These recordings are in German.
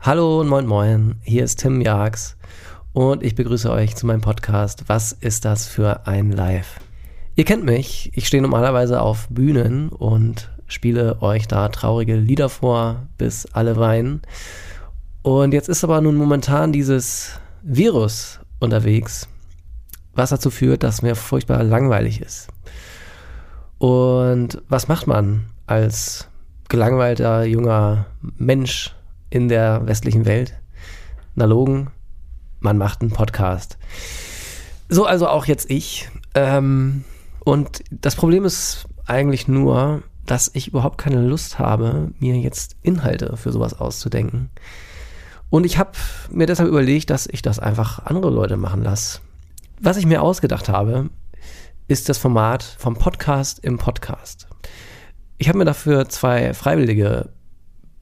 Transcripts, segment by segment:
Hallo und moin moin, hier ist Tim Jags und ich begrüße euch zu meinem Podcast Was ist das für ein Live? Ihr kennt mich, ich stehe normalerweise auf Bühnen und spiele euch da traurige Lieder vor, bis alle weinen. Und jetzt ist aber nun momentan dieses Virus unterwegs, was dazu führt, dass mir furchtbar langweilig ist. Und was macht man als gelangweilter junger Mensch in der westlichen Welt. Nalogen, man macht einen Podcast. So also auch jetzt ich. Ähm, und das Problem ist eigentlich nur, dass ich überhaupt keine Lust habe, mir jetzt Inhalte für sowas auszudenken. Und ich habe mir deshalb überlegt, dass ich das einfach andere Leute machen lasse. Was ich mir ausgedacht habe, ist das Format vom Podcast im Podcast. Ich habe mir dafür zwei Freiwillige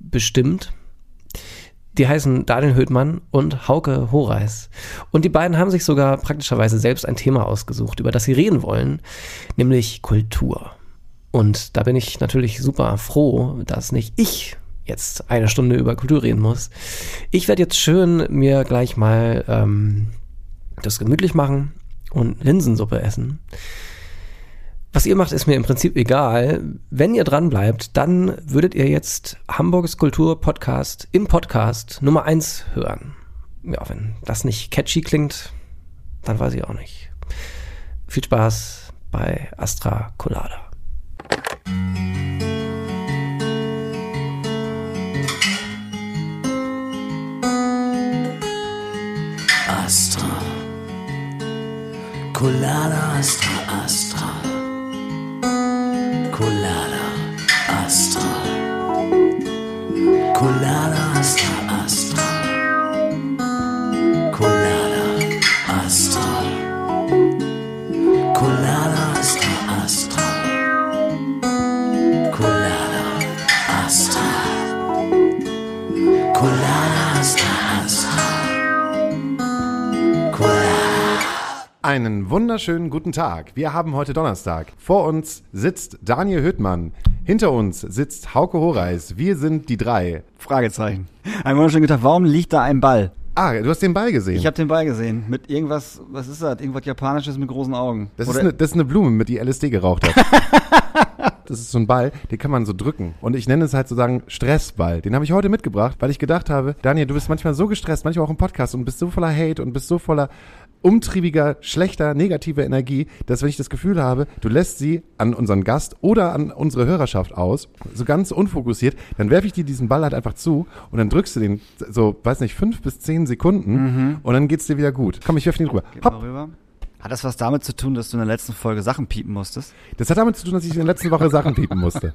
bestimmt, die heißen Daniel Höhtmann und Hauke Horeis. Und die beiden haben sich sogar praktischerweise selbst ein Thema ausgesucht, über das sie reden wollen, nämlich Kultur. Und da bin ich natürlich super froh, dass nicht ich jetzt eine Stunde über Kultur reden muss. Ich werde jetzt schön mir gleich mal ähm, das gemütlich machen und Linsensuppe essen. Was ihr macht, ist mir im Prinzip egal. Wenn ihr dran bleibt, dann würdet ihr jetzt Hamburgs Kultur Podcast im Podcast Nummer 1 hören. Ja, wenn das nicht catchy klingt, dann weiß ich auch nicht. Viel Spaß bei Astra Colada. Astra. Colada Astra Astra. Colada Astra Astra. Colada Astra. Colada Astra Astra. Colada Astra. Colada Astra Astra. Einen wunderschönen guten Tag. Wir haben heute Donnerstag. Vor uns sitzt Daniel Hüttmann. Hinter uns sitzt Hauke Horeis. Wir sind die drei. Fragezeichen. Ein wunderschönen guten Tag. Warum liegt da ein Ball? Ah, du hast den Ball gesehen. Ich habe den Ball gesehen. Mit irgendwas, was ist das? Irgendwas Japanisches mit großen Augen. das, ist eine, das ist eine Blume, mit die LSD geraucht hat. das ist so ein Ball, den kann man so drücken. Und ich nenne es halt sozusagen Stressball. Den habe ich heute mitgebracht, weil ich gedacht habe, Daniel, du bist manchmal so gestresst, manchmal auch im Podcast und bist so voller Hate und bist so voller umtriebiger, schlechter, negativer Energie, dass wenn ich das Gefühl habe, du lässt sie an unseren Gast oder an unsere Hörerschaft aus, so ganz unfokussiert, dann werfe ich dir diesen Ball halt einfach zu und dann drückst du den so, weiß nicht, fünf bis zehn Sekunden und dann geht's dir wieder gut. Komm, ich werfe den rüber. Hopp. rüber. Hat das was damit zu tun, dass du in der letzten Folge Sachen piepen musstest? Das hat damit zu tun, dass ich in der letzten Woche Sachen piepen musste.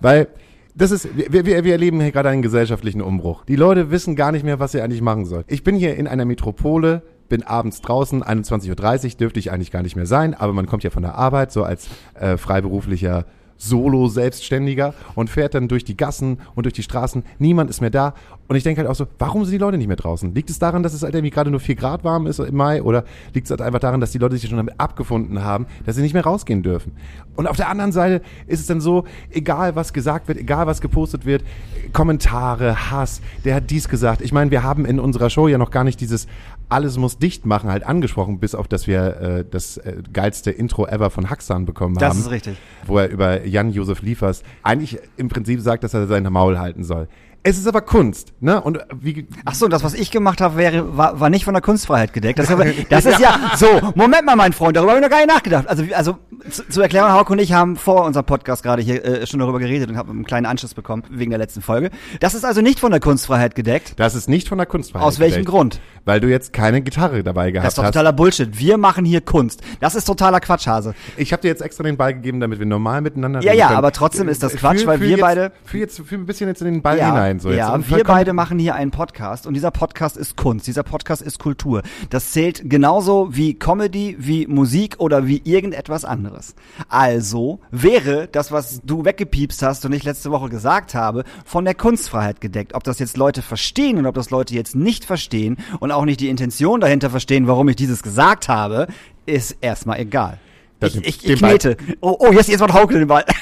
Weil das ist, wir, wir, wir erleben hier gerade einen gesellschaftlichen Umbruch. Die Leute wissen gar nicht mehr, was sie eigentlich machen sollen. Ich bin hier in einer Metropole, bin abends draußen, 21.30 Uhr dürfte ich eigentlich gar nicht mehr sein, aber man kommt ja von der Arbeit, so als äh, freiberuflicher Solo-Selbstständiger und fährt dann durch die Gassen und durch die Straßen. Niemand ist mehr da. Und ich denke halt auch so, warum sind die Leute nicht mehr draußen? Liegt es daran, dass es halt irgendwie gerade nur 4 Grad warm ist im Mai? Oder liegt es halt einfach daran, dass die Leute sich schon damit abgefunden haben, dass sie nicht mehr rausgehen dürfen? Und auf der anderen Seite ist es dann so, egal was gesagt wird, egal was gepostet wird, Kommentare, Hass, der hat dies gesagt. Ich meine, wir haben in unserer Show ja noch gar nicht dieses alles muss dicht machen halt angesprochen, bis auf dass wir äh, das äh, geilste Intro ever von Haxan bekommen Das haben. ist richtig. Wo er über Jan-Josef Liefers eigentlich im Prinzip sagt, dass er sein Maul halten soll. Es ist aber Kunst, ne? Und wie, Ach so, das, was ich gemacht habe, wäre, war, war nicht von der Kunstfreiheit gedeckt. Das, das ist ja so. Moment mal, mein Freund, darüber habe ich noch gar nicht nachgedacht. Also, also zu, zu erklären, Hauke und ich haben vor unserem Podcast gerade hier äh, schon darüber geredet und haben einen kleinen Anschluss bekommen wegen der letzten Folge. Das ist also nicht von der Kunstfreiheit gedeckt. das ist nicht von der Kunstfreiheit. Aus welchem gedeckt, Grund? Weil du jetzt keine Gitarre dabei Das gehabt ist doch hast. totaler Bullshit. Wir machen hier Kunst. Das ist totaler Quatschhase. Ich habe dir jetzt extra den Ball gegeben, damit wir normal miteinander Ja, reden ja, können. aber trotzdem ist das Fühl- Quatsch, weil fühl wir jetzt, beide- Fühl jetzt fühl ein bisschen jetzt in den Ball ja, hinein. So jetzt. ja Und wir beide machen hier einen Podcast und dieser Podcast ist Kunst, dieser Podcast ist Kultur. Das zählt genauso wie Comedy, wie Musik oder wie irgendetwas anderes. Also wäre das, was du weggepiepst hast und ich letzte Woche gesagt habe, von der Kunstfreiheit gedeckt. Ob das jetzt Leute verstehen und ob das Leute jetzt nicht verstehen und auch nicht die Intention dahinter verstehen, warum ich dieses gesagt habe, ist erstmal egal. Das- Ich, ich, ich knete. Oh, oh, jetzt, jetzt macht Hauke den Ball.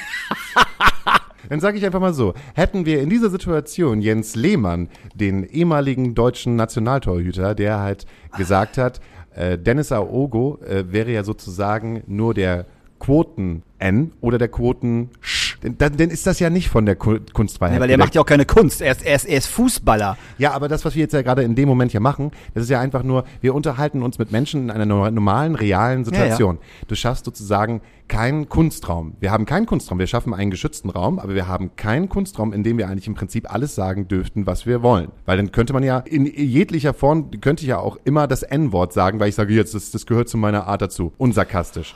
Dann sage ich einfach mal so, hätten wir in dieser Situation Jens Lehmann, den ehemaligen deutschen Nationaltorhüter, der halt gesagt hat, äh, Dennis Aogo äh, wäre ja sozusagen nur der Quoten-N oder der Quoten-Sch. Denn, dann, dann ist das ja nicht von der Ku- Kunstfreiheit. Ja, weil der macht ja auch keine Kunst. Er ist, er ist, er ist Fußballer. Ja, aber das, was wir jetzt ja gerade in dem Moment hier machen, das ist ja einfach nur, wir unterhalten uns mit Menschen in einer no- normalen, realen Situation. Du schaffst sozusagen keinen Kunstraum. Wir haben keinen Kunstraum. Wir schaffen einen geschützten Raum, aber wir haben keinen Kunstraum, in dem wir eigentlich im Prinzip alles sagen dürften, was wir wollen. Weil dann könnte man ja in jeglicher Form, könnte ich ja auch immer das N-Wort sagen, weil ich sage jetzt, das, das gehört zu meiner Art dazu. Unsarkastisch.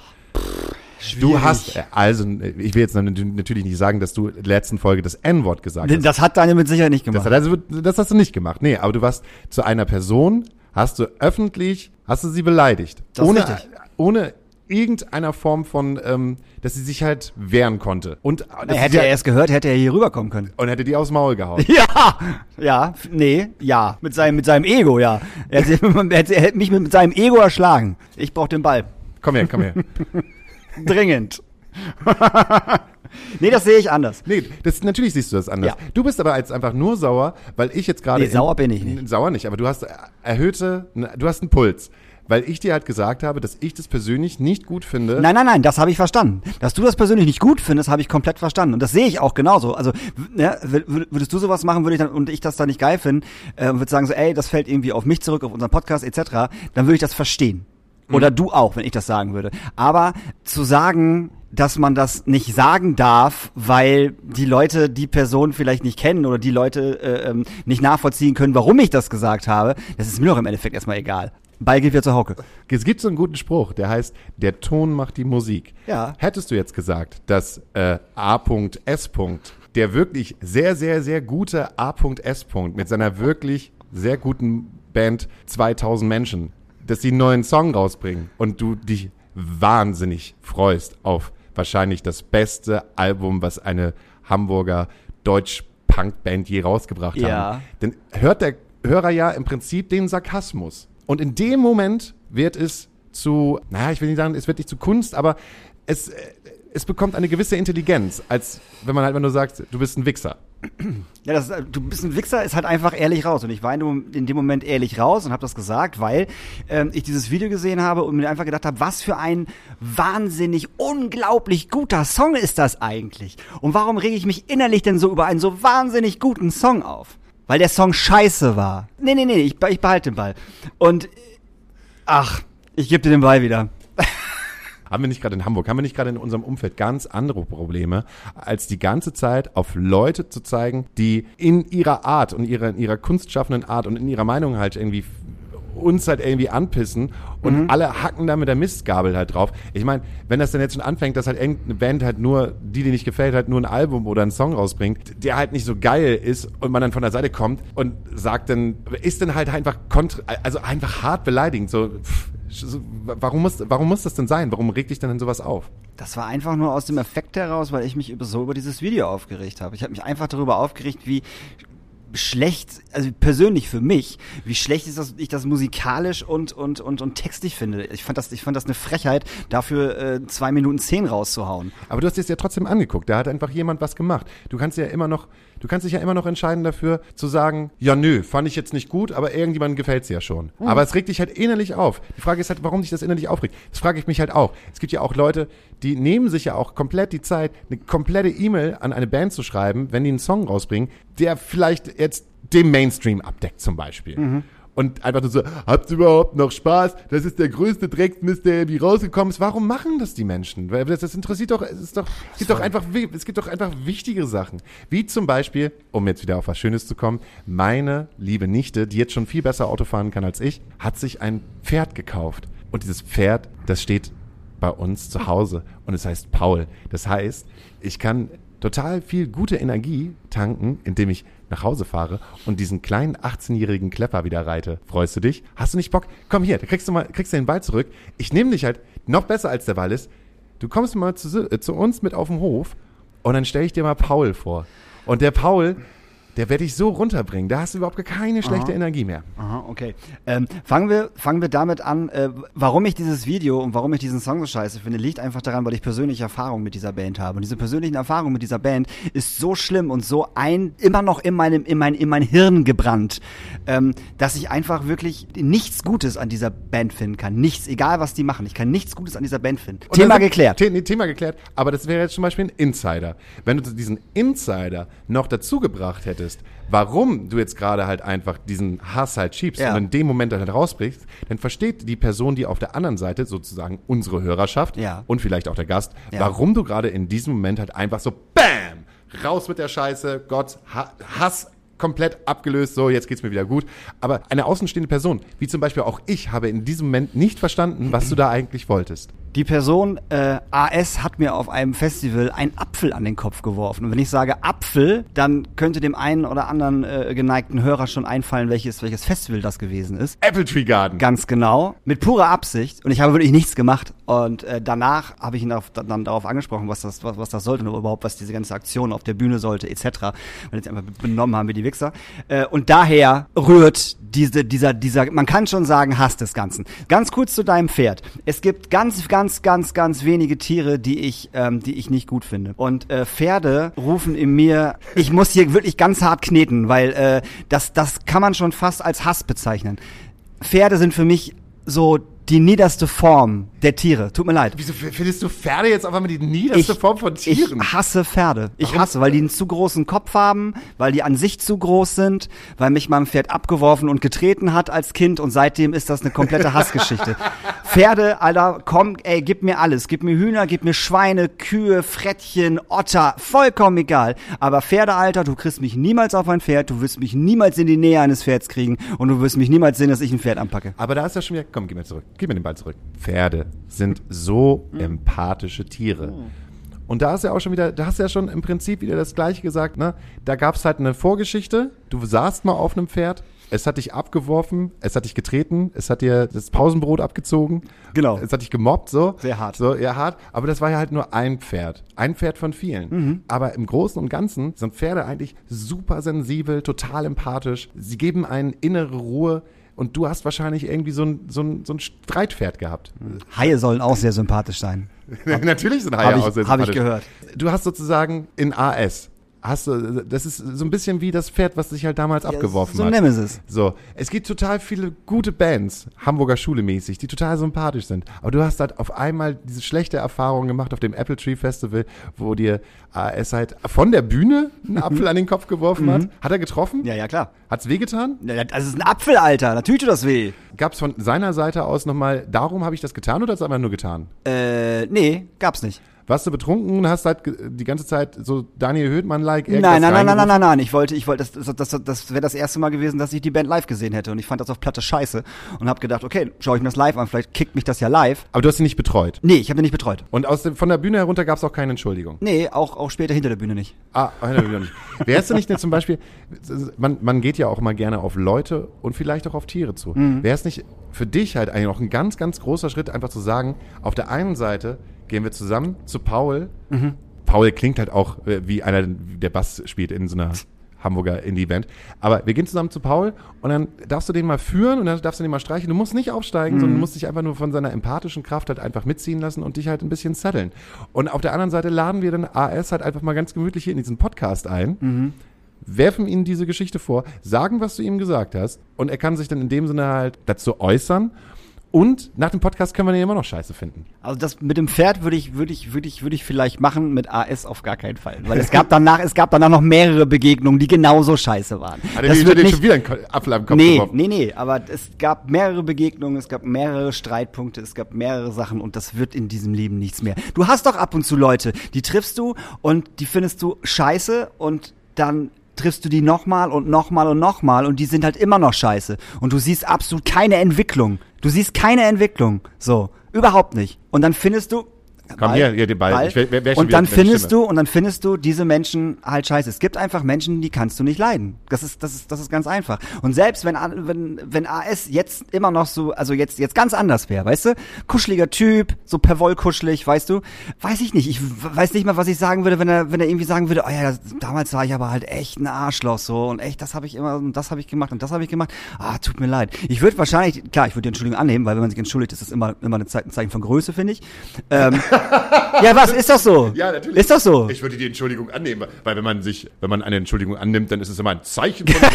Du hast, äh, also, ich will jetzt natürlich nicht sagen, dass du in der letzten Folge das N-Wort gesagt hast. Das hat Daniel mit Sicherheit nicht gemacht. Das, hat also, das hast du nicht gemacht. Nee, aber du warst zu einer Person, hast du öffentlich, hast du sie beleidigt. Das ohne, richtig. ohne irgendeiner Form von, ähm, dass sie sich halt wehren konnte. Und, das hätte ist ja, er es gehört, hätte er hier rüberkommen können. und hätte die aufs Maul gehauen. Ja, ja, nee, ja, mit seinem, mit seinem Ego, ja. Er hätte, er hätte, er hätte mich mit, mit seinem Ego erschlagen. Ich brauch den Ball. Komm her, komm her. Dringend. nee, das sehe ich anders. Nee, das, natürlich siehst du das anders. Ja. Du bist aber jetzt einfach nur sauer, weil ich jetzt gerade. Nee, sauer bin ich nicht. Sauer nicht, aber du hast erhöhte, du hast einen Puls. Weil ich dir halt gesagt habe, dass ich das persönlich nicht gut finde. Nein, nein, nein, das habe ich verstanden. Dass du das persönlich nicht gut findest, habe ich komplett verstanden. Und das sehe ich auch genauso. Also, ne, wür- wür- würdest du sowas machen, würde ich dann, und ich das da nicht geil finden, äh, und würde sagen so, ey, das fällt irgendwie auf mich zurück, auf unseren Podcast etc., dann würde ich das verstehen. Oder du auch, wenn ich das sagen würde. Aber zu sagen, dass man das nicht sagen darf, weil die Leute die Person vielleicht nicht kennen oder die Leute äh, ähm, nicht nachvollziehen können, warum ich das gesagt habe, das ist mir doch im Endeffekt erstmal egal. Ball geht wieder zur Hauke. Es gibt so einen guten Spruch, der heißt, der Ton macht die Musik. Ja. Hättest du jetzt gesagt, dass äh, A.S. der wirklich sehr, sehr, sehr gute A.S. mit seiner wirklich sehr guten Band 2000 Menschen, dass sie einen neuen Song rausbringen und du dich wahnsinnig freust auf wahrscheinlich das beste Album, was eine Hamburger Deutsch-Punk-Band je rausgebracht Ja. haben. Dann hört der Hörer ja im Prinzip den Sarkasmus. Und in dem Moment wird es zu, naja, ich will nicht sagen, es wird nicht zu Kunst, aber es, äh, es bekommt eine gewisse Intelligenz, als wenn man halt immer nur sagt, du bist ein Wichser. Ja, das, äh, du bist ein Wichser, ist halt einfach ehrlich raus. Und ich war in dem- Moment ehrlich raus und habe das gesagt, weil ähm, ich dieses Video gesehen habe und mir einfach gedacht habe, was für ein wahnsinnig, unglaublich guter Song ist das eigentlich? Und warum rege ich mich innerlich denn so über einen so wahnsinnig guten Song auf? Weil der Song scheiße war. Nee, nee, nee, ich, ich behalte den Ball. Und, ach, ich gebe dir den Ball wieder. Haben wir nicht gerade in Hamburg, haben wir nicht gerade in unserem Umfeld ganz andere Probleme, als die ganze Zeit auf Leute zu zeigen, die in ihrer Art und ihrer, in ihrer kunstschaffenden Art und in ihrer Meinung halt irgendwie uns halt irgendwie anpissen und alle hacken da mit der Mistgabel halt drauf. Ich meine, wenn das dann jetzt schon anfängt, dass halt irgendeine Band halt nur, die dir nicht gefällt, halt nur ein Album oder einen Song rausbringt, der halt nicht so geil ist und man dann von der Seite kommt und sagt dann, ist dann halt einfach kontra, also einfach hart beleidigend, so, pff, so, warum muss, warum muss das denn sein? Warum regt dich denn sowas auf? Das war einfach nur aus dem Effekt heraus, weil ich mich über, so über dieses Video aufgeregt habe. Ich habe mich einfach darüber aufgeregt, wie schlecht, also persönlich für mich, wie schlecht ist das, ich das musikalisch und, und, und, und textlich finde. Ich fand das, ich fand das eine Frechheit, dafür äh, zwei Minuten zehn rauszuhauen. Aber du hast es ja trotzdem angeguckt. Da hat einfach jemand was gemacht. Du kannst ja immer noch, du kannst dich ja immer noch entscheiden dafür, zu sagen, ja nö, fand ich jetzt nicht gut, aber irgendjemandem gefällt's ja schon. Aber es regt dich halt innerlich auf. Die Frage ist halt, warum dich das innerlich aufregt. Das frage ich mich halt auch. Es gibt ja auch Leute, die nehmen sich ja auch komplett die Zeit, eine komplette E-Mail an eine Band zu schreiben, wenn die einen Song rausbringen, der vielleicht jetzt den Mainstream abdeckt zum Beispiel. Und einfach nur so, habt ihr überhaupt noch Spaß? Das ist der größte Drecksmist, der irgendwie rausgekommen ist. Warum machen das die Menschen? Weil das, das interessiert doch, es ist doch, es gibt doch einfach, es gibt doch einfach wichtige Sachen. Wie zum Beispiel, um jetzt wieder auf was Schönes zu kommen, meine liebe Nichte, die jetzt schon viel besser Auto fahren kann als ich, hat sich ein Pferd gekauft. Und dieses Pferd, das steht bei uns zu Hause und es heißt Paul. Das heißt, ich kann total viel gute Energie tanken, indem ich nach Hause fahre und diesen kleinen 18-jährigen Klepper wieder reite. Freust du dich? Hast du nicht Bock? Komm hier, da kriegst du mal, kriegst du den Ball zurück. Ich nehme dich halt, noch besser als der Ball ist, du kommst mal zu, zu uns mit auf den Hof und dann stelle ich dir mal Paul vor. Und der Paul, der wird dich so runterbringen. Da hast du überhaupt keine schlechte Energie mehr. Aha, okay. Ähm, fangen, wir, fangen wir damit an, äh, warum ich dieses Video und warum ich diesen Song so scheiße finde, liegt einfach daran, weil ich persönliche Erfahrungen mit dieser Band habe. Und diese persönlichen Erfahrungen mit dieser Band ist so schlimm und so ein, immer noch in meinem, in mein, in mein Hirn gebrannt, ähm, dass ich einfach wirklich nichts Gutes an dieser Band finden kann. Nichts, egal was die machen. Ich kann nichts Gutes an dieser Band finden. Und Thema geklärt. The Thema geklärt. Aber das wäre jetzt zum Beispiel ein Insider. Wenn du diesen Insider noch dazu gebracht hättest, warum du jetzt gerade halt einfach diesen Hass halt schiebst Ja. und in dem Moment halt rausbrichst, dann versteht die Person, die auf der anderen Seite, sozusagen unsere Hörerschaft Ja. und vielleicht auch der Gast, Ja. warum du gerade in diesem Moment halt einfach so BAM! Raus mit der Scheiße, Gott, ha Hass komplett abgelöst, so, jetzt geht's mir wieder gut. Aber eine außenstehende Person, wie zum Beispiel auch ich, habe in diesem Moment nicht verstanden, was du da eigentlich wolltest. Die Person äh, AS hat mir auf einem Festival einen Apfel an den Kopf geworfen. Und wenn ich sage Apfel, dann könnte dem einen oder anderen äh, geneigten Hörer schon einfallen, welches, welches Festival das gewesen ist. Apple Tree Garden. Ganz genau, mit purer Absicht. Und ich habe wirklich nichts gemacht. Und äh, danach habe ich ihn darauf, dann darauf angesprochen, was das, was, was das sollte und überhaupt, was diese ganze Aktion auf der Bühne sollte, etc. Weil jetzt einfach benommen haben wie die Wichser. Äh, und daher rührt diese, dieser, dieser, man kann schon sagen, Hass des Ganzen. Ganz kurz zu deinem Pferd. Es gibt ganz, ganz, ganz, ganz wenige Tiere, die ich, ähm, die ich nicht gut finde. Und äh, Pferde rufen in mir, ich muss hier wirklich ganz hart kneten, weil äh, das, das kann man schon fast als Hass bezeichnen. Pferde sind für mich so die niederste Form der Tiere. Tut mir leid. Wieso findest du Pferde jetzt auf einmal die niederste Form von Tieren? Ich hasse Pferde. Ich Warum? hasse, weil die einen zu großen Kopf haben, weil die an sich zu groß sind, weil mich mal ein Pferd abgeworfen und getreten hat als Kind und seitdem ist das eine komplette Hassgeschichte. Pferde, Alter, komm, ey, gib mir alles. Gib mir Hühner, gib mir Schweine, Kühe, Frettchen, Otter, vollkommen egal. Aber Pferde, Alter, du kriegst mich niemals auf ein Pferd, du wirst mich niemals in die Nähe eines Pferds kriegen und du wirst mich niemals sehen, dass ich ein Pferd anpacke. Aber da ist ja schon wieder, komm, gib mir zurück. Gib mir den Ball zurück. Pferde sind so empathische Tiere. Und da ist ja auch schon wieder, da hast du ja schon im Prinzip wieder das Gleiche gesagt, ne? Da gab es halt eine Vorgeschichte. Du saßt mal auf einem Pferd, es hat dich abgeworfen, es hat dich getreten, es hat dir das Pausenbrot abgezogen. Genau. Es hat dich gemobbt, so. Sehr hart. So, ja, hart. Aber das war ja halt nur ein Pferd. Ein Pferd von vielen. Mhm. Aber im Großen und Ganzen sind Pferde eigentlich super sensibel, total empathisch. Sie geben einen innere Ruhe. Und du hast wahrscheinlich irgendwie so ein, so ein, so ein Streitpferd gehabt. Haie sollen auch sehr sympathisch sein. Natürlich sind Hab Haie ich- auch sehr hab ich sympathisch. gehört. Du hast sozusagen in AS, hast du, das ist so ein bisschen wie das Pferd, was dich halt damals abgeworfen so hat. Nemesis. So, es gibt total viele gute Bands, Hamburger Schule mäßig, die total sympathisch sind. Aber du hast halt auf einmal diese schlechte Erfahrung gemacht auf dem Apple Tree Festival, wo dir AS halt von der Bühne einen Apfel an den Kopf geworfen hat. Hat er getroffen? Mhm. Ja, ja, klar. Hat's wehgetan? Ja, das ist ein Apfel, Alter. Natürlich tut das weh. Gab's von seiner Seite aus nochmal, darum habe ich das getan oder hat es einfach nur getan? Äh, nee, gab's nicht. Warst du betrunken und hast halt die ganze Zeit so Daniel Höhtmann-like Nein, nein, nein, nein, nein, nein, nein. Ich wollte, ich wollte, das, das, das, das wäre das erste Mal gewesen, dass ich die Band live gesehen hätte. Und ich fand das auf Platte scheiße. Und habe gedacht, okay, schaue ich mir das live an. Vielleicht kickt mich das ja live. Aber du hast sie nicht betreut. Nee, ich habe den nicht betreut. Und aus dem, von der Bühne herunter gab's auch keine Entschuldigung. Nee, auch, auch später hinter der Bühne nicht. Ah, hinter der Bühne nicht. Wärst du nicht denn zum Beispiel, man, man geht ja auch mal gerne auf Leute und vielleicht auch auf Tiere zu. Mhm. Wäre es nicht für dich halt eigentlich auch ein ganz, ganz großer Schritt, einfach zu sagen, auf der einen Seite gehen wir zusammen zu Paul. Mhm. Paul klingt halt auch äh, wie einer, der Bass spielt in so einer Hamburger Indie-Band. Aber wir gehen zusammen zu Paul und dann darfst du den mal führen und dann darfst du den mal streichen. Du musst nicht aufsteigen, Mhm. sondern du musst dich einfach nur von seiner empathischen Kraft halt einfach mitziehen lassen und dich halt ein bisschen zetteln. Und auf der anderen Seite laden wir dann AS halt einfach mal ganz gemütlich hier in diesen Podcast ein Mhm. werfen ihm diese Geschichte vor, sagen, was du ihm gesagt hast und er kann sich dann in dem Sinne halt dazu äußern und nach dem Podcast können wir ihn immer noch scheiße finden. Also das mit dem Pferd würde ich, würde ich, würde ich, würde ich vielleicht machen, mit AS auf gar keinen Fall. Weil es gab danach, es gab danach noch mehrere Begegnungen, die genauso scheiße waren. Hat dir wird dir schon wieder einen Apfel am Kopf nee, geworfen? nee, nee, aber es gab mehrere Begegnungen, es gab mehrere Streitpunkte, es gab mehrere Sachen und das wird in diesem Leben nichts mehr. Du hast doch ab und zu Leute, die triffst du und die findest du scheiße und dann triffst du die nochmal und nochmal und nochmal und die sind halt immer noch scheiße. Und du siehst absolut keine Entwicklung. Du siehst keine Entwicklung. So. Überhaupt nicht. Und dann findest du Komm hier, hier den Ball. Ich wär- wär- wär schon und dann findest du und dann findest du diese Menschen halt scheiße. Es gibt einfach Menschen, die kannst du nicht leiden. Das ist das ist das ist ganz einfach. Und selbst wenn wenn wenn AS jetzt immer noch so also jetzt jetzt ganz anders wäre, weißt du? Kuscheliger Typ, so per Woll kuschelig, weißt du? Weiß ich nicht. Ich weiß nicht mal, was ich sagen würde, wenn er wenn er irgendwie sagen würde, oh ja, das, damals war ich aber halt echt ein Arschloch so und echt, das habe ich immer und das habe ich gemacht und das habe ich gemacht. Ah, tut mir leid. Ich würde wahrscheinlich klar, ich würde die Entschuldigung annehmen, weil wenn man sich entschuldigt, ist das immer immer ein Zeichen von Größe, finde ich. Ähm, ja, was ist doch so? Ja, natürlich. Ist doch so. Ich würde die Entschuldigung annehmen, weil wenn man sich, wenn man eine Entschuldigung annimmt, dann ist es immer ein Zeichen von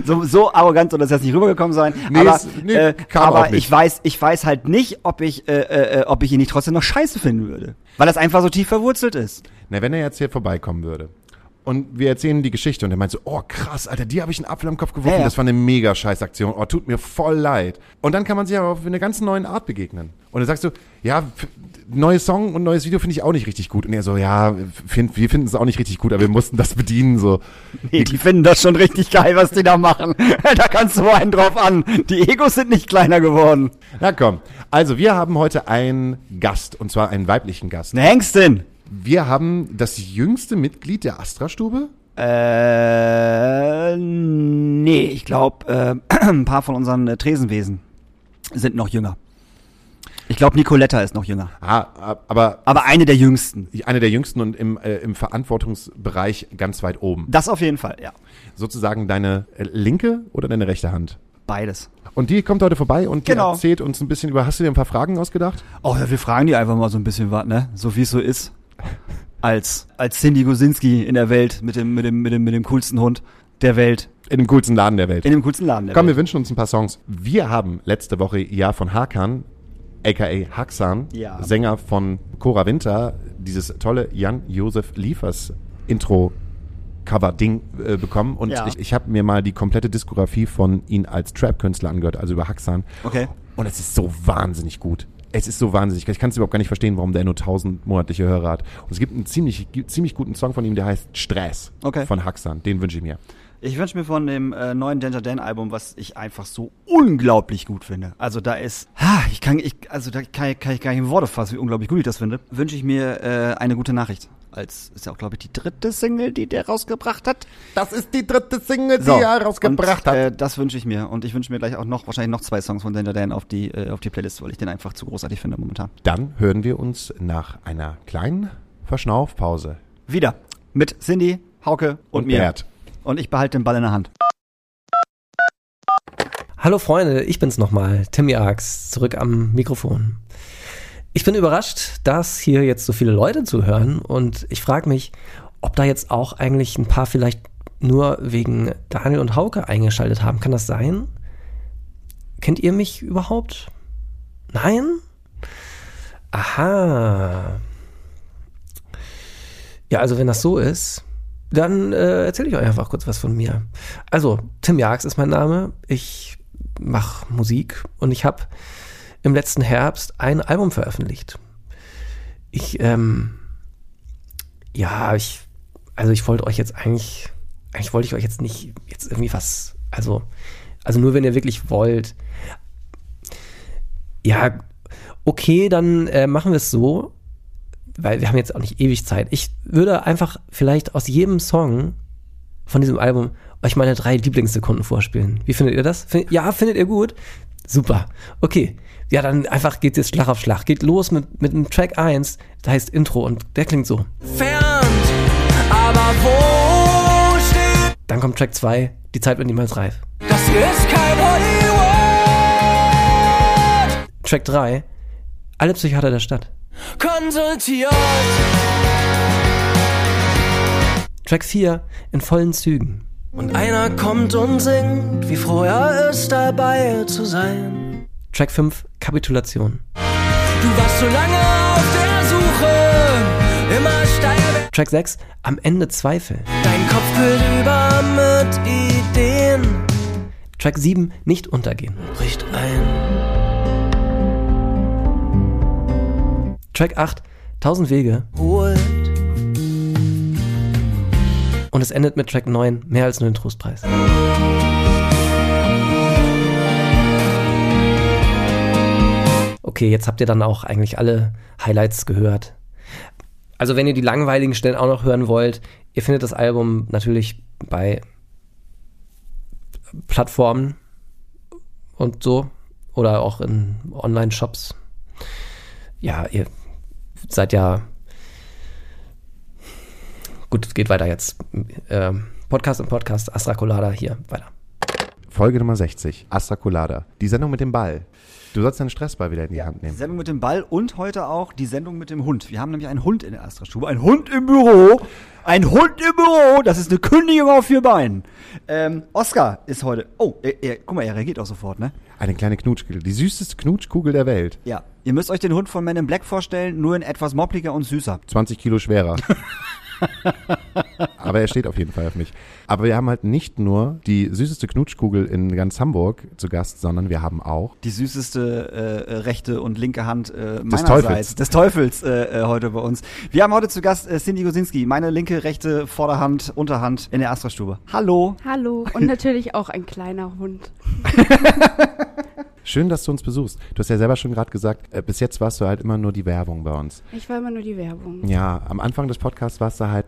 so, so arrogant soll das jetzt nicht rübergekommen sein. Nee, aber es- nee, äh, aber ich weiß, ich weiß halt nicht, ob ich, äh, äh, ob ich ihn nicht trotzdem noch scheiße finden würde, weil das einfach so tief verwurzelt ist. Na, wenn er jetzt hier vorbeikommen würde und wir erzählen die Geschichte und er meint so, oh krass, Alter, die habe ich einen Apfel am Kopf geworfen, Ja, das war eine mega Scheißaktion, oh, tut mir voll leid. Und dann kann man sich aber auf eine ganz neue Art begegnen. Und dann sagst du, ja, neues Song und neues Video finde ich auch nicht richtig gut. Und er so, ja, find, wir finden es auch nicht richtig gut, aber wir mussten das bedienen, so. Nee, die finden das schon richtig geil, was die da machen. da kannst du einen drauf an. Die Egos sind nicht kleiner geworden. Na komm. Also, wir haben heute einen Gast, und zwar einen weiblichen Gast. Eine Hengstin. Wir haben das jüngste Mitglied der Astra-Stube. Äh, nee, ich glaube, äh, ein paar von unseren äh, Tresenwesen sind noch jünger. Ich glaube, Nicoletta ist noch jünger. Ah, aber Aber eine der jüngsten. eine der jüngsten und im, äh, im Verantwortungsbereich ganz weit oben. Das auf jeden Fall, ja. Sozusagen deine äh, linke oder deine rechte Hand. Beides. Und die kommt heute vorbei und Genau. erzählt uns ein bisschen über. Hast du dir ein paar Fragen ausgedacht? Oh, ja, wir fragen die einfach mal so ein bisschen was, ne? So wie es so ist. Als, als Cindy Gosinski in der Welt mit dem, mit dem, mit dem, mit dem coolsten Hund der Welt. In dem coolsten Laden der Welt. In dem coolsten Laden der Komm, wir Welt. wünschen uns ein paar Songs. Wir haben letzte Woche Ja von Hakan, aka Haxan, Ja. Sänger von Cora Winter, dieses tolle Jan-Josef Liefers Intro Cover-Ding äh, bekommen und Ja. ich, ich habe mir mal die komplette Diskografie von ihm als Trap-Künstler angehört, also über Haxan. Okay. Und es ist so wahnsinnig gut. Es ist so wahnsinnig. Ich kann es überhaupt gar nicht verstehen, warum der nur 1000 monatliche Hörer hat. Und es gibt einen ziemlich, ziemlich guten Song von ihm, der heißt Stress Okay. von Haxan. Den wünsche ich mir. Ich wünsche mir von dem äh, neuen Danger Dan Album, was ich einfach so unglaublich gut finde. Also da ist, ha, ich kann, ich, also da kann, kann ich gar nicht in Worte fassen, wie unglaublich gut ich das finde. Wünsche ich mir äh, eine gute Nachricht. Als ist ja auch, glaube ich, die dritte Single, die der rausgebracht hat. Das ist die dritte Single, So, die er rausgebracht und, hat. Äh, das wünsche ich mir. Und ich wünsche mir gleich auch noch, wahrscheinlich noch zwei Songs von Danger Dan auf die, äh, auf die Playlist, weil ich den einfach zu großartig finde momentan. Dann hören wir uns nach einer kleinen Verschnaufpause. Wieder. Mit Cindy, Hauke und, Und mir. Bert. Und ich behalte den Ball in der Hand. Hallo Freunde, ich bin's nochmal, Timmy Arx, zurück am Mikrofon. Ich bin überrascht, dass hier jetzt so viele Leute zuhören und ich frage mich, ob da jetzt auch eigentlich ein paar vielleicht nur wegen Daniel und Hauke eingeschaltet haben. Kann das sein? Kennt ihr mich überhaupt? Nein? Aha. Ja, also wenn das so ist, dann äh, erzähle ich euch einfach kurz was von mir. Also, Tim Jags ist mein Name. Ich mache Musik und ich habe im letzten Herbst ein Album veröffentlicht. Ich, ähm, ja, ich, also ich wollte euch jetzt eigentlich, eigentlich wollte ich euch jetzt nicht jetzt irgendwie was, also, also nur wenn ihr wirklich wollt. Ja, okay, dann äh, machen wir es so, weil wir haben jetzt auch nicht ewig Zeit. Ich würde einfach vielleicht aus jedem Song von diesem Album euch meine drei Lieblingssekunden vorspielen. Wie findet ihr das? Find, ja, findet ihr gut? Super. Okay. Ja, dann einfach geht jetzt Schlag auf Schlag. Geht los mit, mit dem Track 1, der heißt Intro und der klingt so. Entfernt, aber wo steht? Dann kommt Track 2, die Zeit wird niemals reif. Das hier ist kein Hollywood. Track 3, alle Psychiater der Stadt. Konsultiert, Track 4, in vollen Zügen. Und einer kommt und singt, wie froh er ist, dabei zu sein. Track 5, Kapitulation. Du warst so lange auf der Suche, immer steil. Track 6, am Ende Zweifel. Dein Kopf quillt über mit Ideen, Track 7, nicht untergehen. bricht ein. Track 8, 1000 Wege. Holt Und es endet mit Track 9, mehr als nur den Trostpreis. okay, jetzt habt ihr dann auch eigentlich alle Highlights gehört. Also wenn ihr die langweiligen Stellen auch noch hören wollt, ihr findet das Album natürlich bei Plattformen und so oder auch in Online-Shops. Ja, ihr seid ja gut, es geht weiter jetzt. Ähm, Podcast und Podcast, Astra Colada hier, weiter. Folge Nummer 60, Astra Colada. Die Sendung mit dem Ball. Du sollst deinen Stressball wieder in die Hand Die nehmen. Sendung mit dem Ball und heute auch die Sendung mit dem Hund. Wir haben nämlich einen Hund in der Astra-Stube. Ein Hund im Büro. Ein Hund im Büro. Das ist eine Kündigung auf vier Beinen. Ähm, Oscar ist heute. Oh, er, er, guck mal, er reagiert auch sofort, ne? Eine kleine Knutschkugel. Die süßeste Knutschkugel der Welt. Ja. Ihr müsst euch den Hund von Men in Black vorstellen, nur in etwas moppliger und süßer. 20 Kilo schwerer. Aber er steht auf jeden Fall auf mich. Aber wir haben halt nicht nur die süßeste Knutschkugel in ganz Hamburg zu Gast, sondern wir haben auch Die süßeste äh, äh, rechte und linke Hand äh, Des meinerseits. Teufels. Des Teufels äh, äh, heute bei uns. Wir haben heute zu Gast äh, Cindy Gosinski, meine linke, rechte Vorderhand, Unterhand in der Astra-Stube. Hallo. Hallo. Und natürlich auch ein kleiner Hund. Schön, dass du uns besuchst. Du hast ja selber schon gerade gesagt, äh, bis jetzt warst du halt immer nur die Werbung bei uns. Ich war immer nur die Werbung. Ja, am Anfang des Podcasts warst du halt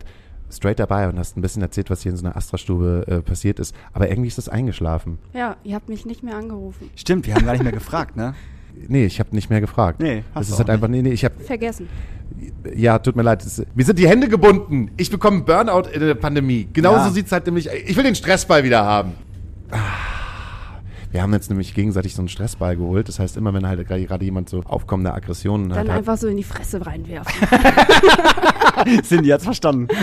straight dabei und hast ein bisschen erzählt, was hier in so einer Astra-Stube äh, passiert ist. Aber irgendwie ist das eingeschlafen. Ja, ihr habt mich nicht mehr angerufen. Stimmt, wir haben gar nicht mehr gefragt, ne? Nee, ich habe nicht mehr gefragt. Nee, hast das du ist auch halt einfach, nee, nee, ich habe, Vergessen. ja, tut mir leid. Mir sind die Hände gebunden. Ich bekomme Burnout in der Pandemie. Genauso Ja. sieht's halt nämlich, ich will den Stressball wieder haben. Ah. Wir haben jetzt nämlich gegenseitig so einen Stressball geholt. Das heißt, immer wenn halt gerade jemand so aufkommende Aggressionen Dann hat, einfach so in die Fresse reinwerfen. Cindy hat's verstanden.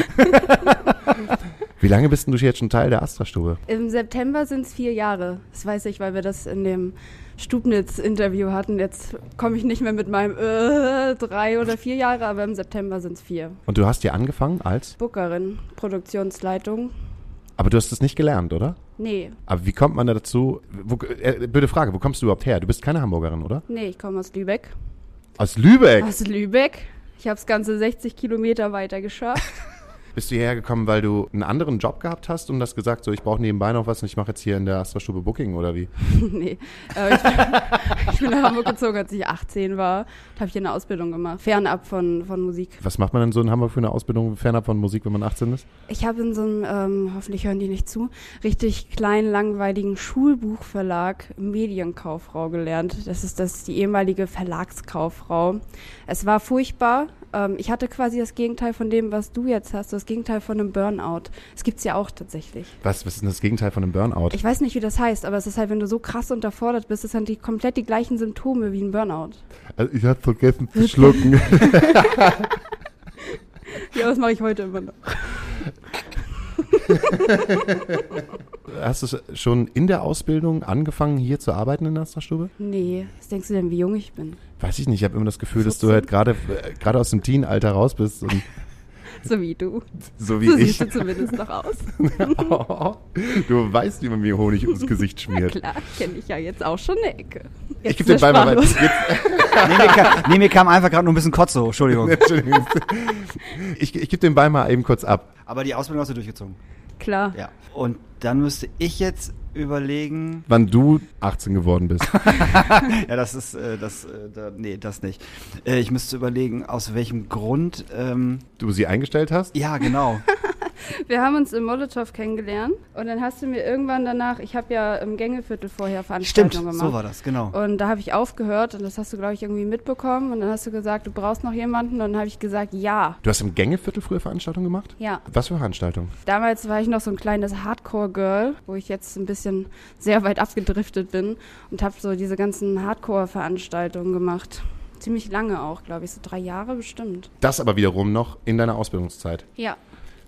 Wie lange bist denn du jetzt schon Teil der Astra-Stube? Im September sind es vier Jahre. Das weiß ich, weil wir das in dem Stubnitz-Interview hatten. Jetzt komme ich nicht mehr mit meinem äh, drei oder vier Jahre, aber im September sind es vier. Und du hast hier angefangen als, Bookerin, Produktionsleitung. Aber du hast es nicht gelernt, oder? Nee, Aber wie kommt man da dazu? Wo, äh, blöde Frage, wo kommst du überhaupt her? Du bist keine Hamburgerin, oder? nee, ich komme aus Lübeck. Aus Lübeck. Aus Lübeck. Ich habe es ganze 60 Kilometer weiter geschafft. Bist du hierher gekommen, weil du einen anderen Job gehabt hast und das gesagt, so ich brauche nebenbei noch was und ich mache jetzt hier in der Astra-Stube Booking oder wie? nee. Äh, ich, bin, ich bin nach Hamburg gezogen, als ich 18 war. Und habe hier eine Ausbildung gemacht. Fernab von, von Musik. Was macht man denn so in Hamburg für eine Ausbildung fernab von Musik, wenn man 18 ist? Ich habe in so einem, ähm, hoffentlich hören die nicht zu, richtig kleinen, langweiligen Schulbuchverlag Medienkauffrau gelernt. Das ist das die ehemalige Verlagskauffrau. Es war furchtbar. Ähm, ich hatte quasi das Gegenteil von dem, was du jetzt hast, das Gegenteil von einem Burnout. Das gibt's ja auch tatsächlich. Was, was ist denn das Gegenteil von einem Burnout? Ich weiß nicht, wie das heißt, aber es ist halt, wenn du so krass unterfordert bist, es sind die komplett die gleichen Symptome wie ein Burnout. Also ich hatte vergessen zu schlucken. Ja, das mache ich heute immer noch. Hast du schon in der Ausbildung angefangen, hier zu arbeiten in der Astra-Stube? Nee, was denkst du denn, wie jung ich bin? Weiß ich nicht, ich habe immer das Gefühl, dass du halt gerade äh, gerade aus dem Teen-Alter raus bist und So wie du. so wie So ich. siehst du zumindest noch aus. du weißt, wie man mir Honig ums Gesicht schmiert. Klar, kenne ich ja jetzt auch schon eine Ecke. Ich Jetzt gebe den Ball mal. Jetzt, nee, mir kam, nee, mir kam einfach gerade nur ein bisschen Kotze hoch, Entschuldigung. Entschuldigung. Ich, ich gebe den Ball mal eben kurz ab. Aber die Ausbildung hast du durchgezogen. Klar. Ja. Und dann müsste ich jetzt überlegen. Wann du 18 geworden bist. Ja, das ist, äh, das, äh, da, nee, das nicht. Äh, ich müsste überlegen, aus welchem Grund. Ähm, Du sie eingestellt hast? ja, genau. Wir haben uns im Molotow kennengelernt und dann hast du mir irgendwann danach, ich habe ja im Gängeviertel vorher Stimmt, Veranstaltungen gemacht. so war das, genau. Und da habe ich aufgehört und das hast du, glaube ich, irgendwie mitbekommen. Und dann hast du gesagt, du brauchst noch jemanden. Und dann habe ich gesagt, ja. Du hast im Gängeviertel früher Veranstaltungen gemacht? Ja. Was für Veranstaltungen? Damals war ich noch so ein kleines Hardcore-Girl, wo ich jetzt ein bisschen sehr weit abgedriftet bin und habe so diese ganzen Hardcore-Veranstaltungen gemacht. Ziemlich lange auch, glaube ich, so drei Jahre bestimmt. Das aber wiederum noch in deiner Ausbildungszeit. Ja.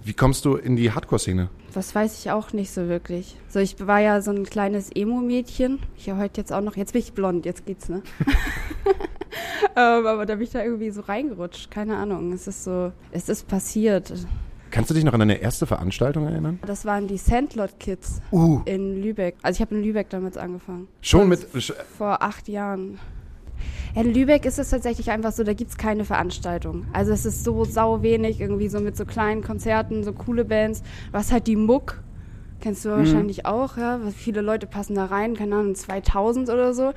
Wie kommst du in die Hardcore-Szene? Das weiß ich auch nicht so wirklich. So, ich war ja so ein kleines Emo-Mädchen. Ich ja heute jetzt auch noch, jetzt bin ich blond, jetzt geht's, ne? ähm, aber da bin ich da irgendwie so reingerutscht. Keine Ahnung. Es ist so, es ist passiert. Kannst du dich noch an deine erste Veranstaltung erinnern? Das waren die Sandlot Kids Uh. in Lübeck. Also ich habe in Lübeck damals angefangen. Schon mit. Vor acht Jahren. In Lübeck ist es tatsächlich einfach so, da gibt's keine Veranstaltung. Also es ist so sau wenig, irgendwie so mit so kleinen Konzerten, so coole Bands. Was halt die Muck, kennst du wahrscheinlich auch, ja. Viele Leute passen da rein, keine Ahnung, 2000 oder so.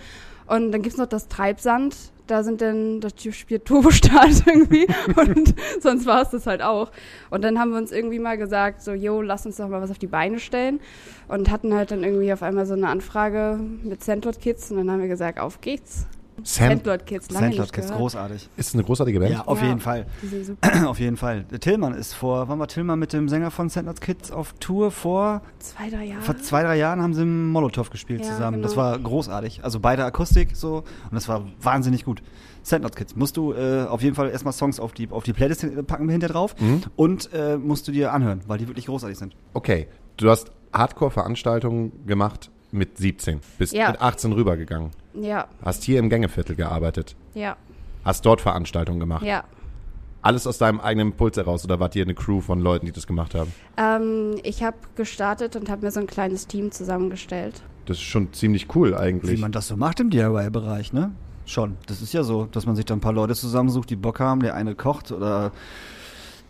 Und dann gibt's noch das Treibsand. da sind dann, das spielt Turbostart irgendwie und sonst war es das halt auch. Und dann haben wir uns irgendwie mal gesagt, so, yo, lass uns doch mal was auf die Beine stellen und hatten halt dann irgendwie auf einmal so eine Anfrage mit Sandlot Kids und dann haben wir gesagt, auf geht's. Sam Sandlot Kids, lange Sandlot nicht Kids, gehört. großartig. ist eine großartige Band. Ja, auf Ja. jeden Fall. Auf jeden Fall. Tillmann ist vor, wann war Tillmann mit dem Sänger von Sandlot Kids auf Tour? Vor, Zwei, drei Jahre. vor zwei, drei Jahren haben sie im Molotow gespielt Ja, zusammen. Das genau. war großartig. Also beide Akustik so und das war wahnsinnig gut. Sandlot Kids. Musst du äh, auf jeden Fall erstmal Songs auf die, auf die Playlist packen wir hinter drauf Mhm. und äh, musst du dir anhören, weil die wirklich großartig sind. Okay, du hast Hardcore-Veranstaltungen gemacht mit 17, bist Ja. mit 18 rübergegangen, Ja, hast hier im Gängeviertel gearbeitet, ja, hast dort Veranstaltungen gemacht. ja. Alles aus deinem eigenen Impuls heraus oder wart ihr eine Crew von Leuten, die das gemacht haben? Ähm, ich habe gestartet und habe mir so ein kleines Team zusammengestellt. Das ist schon ziemlich cool Wie eigentlich. man das so macht im DIY-Bereich, ne? Schon. Das ist ja so, dass man sich da ein paar Leute zusammensucht, die Bock haben. Der eine kocht oder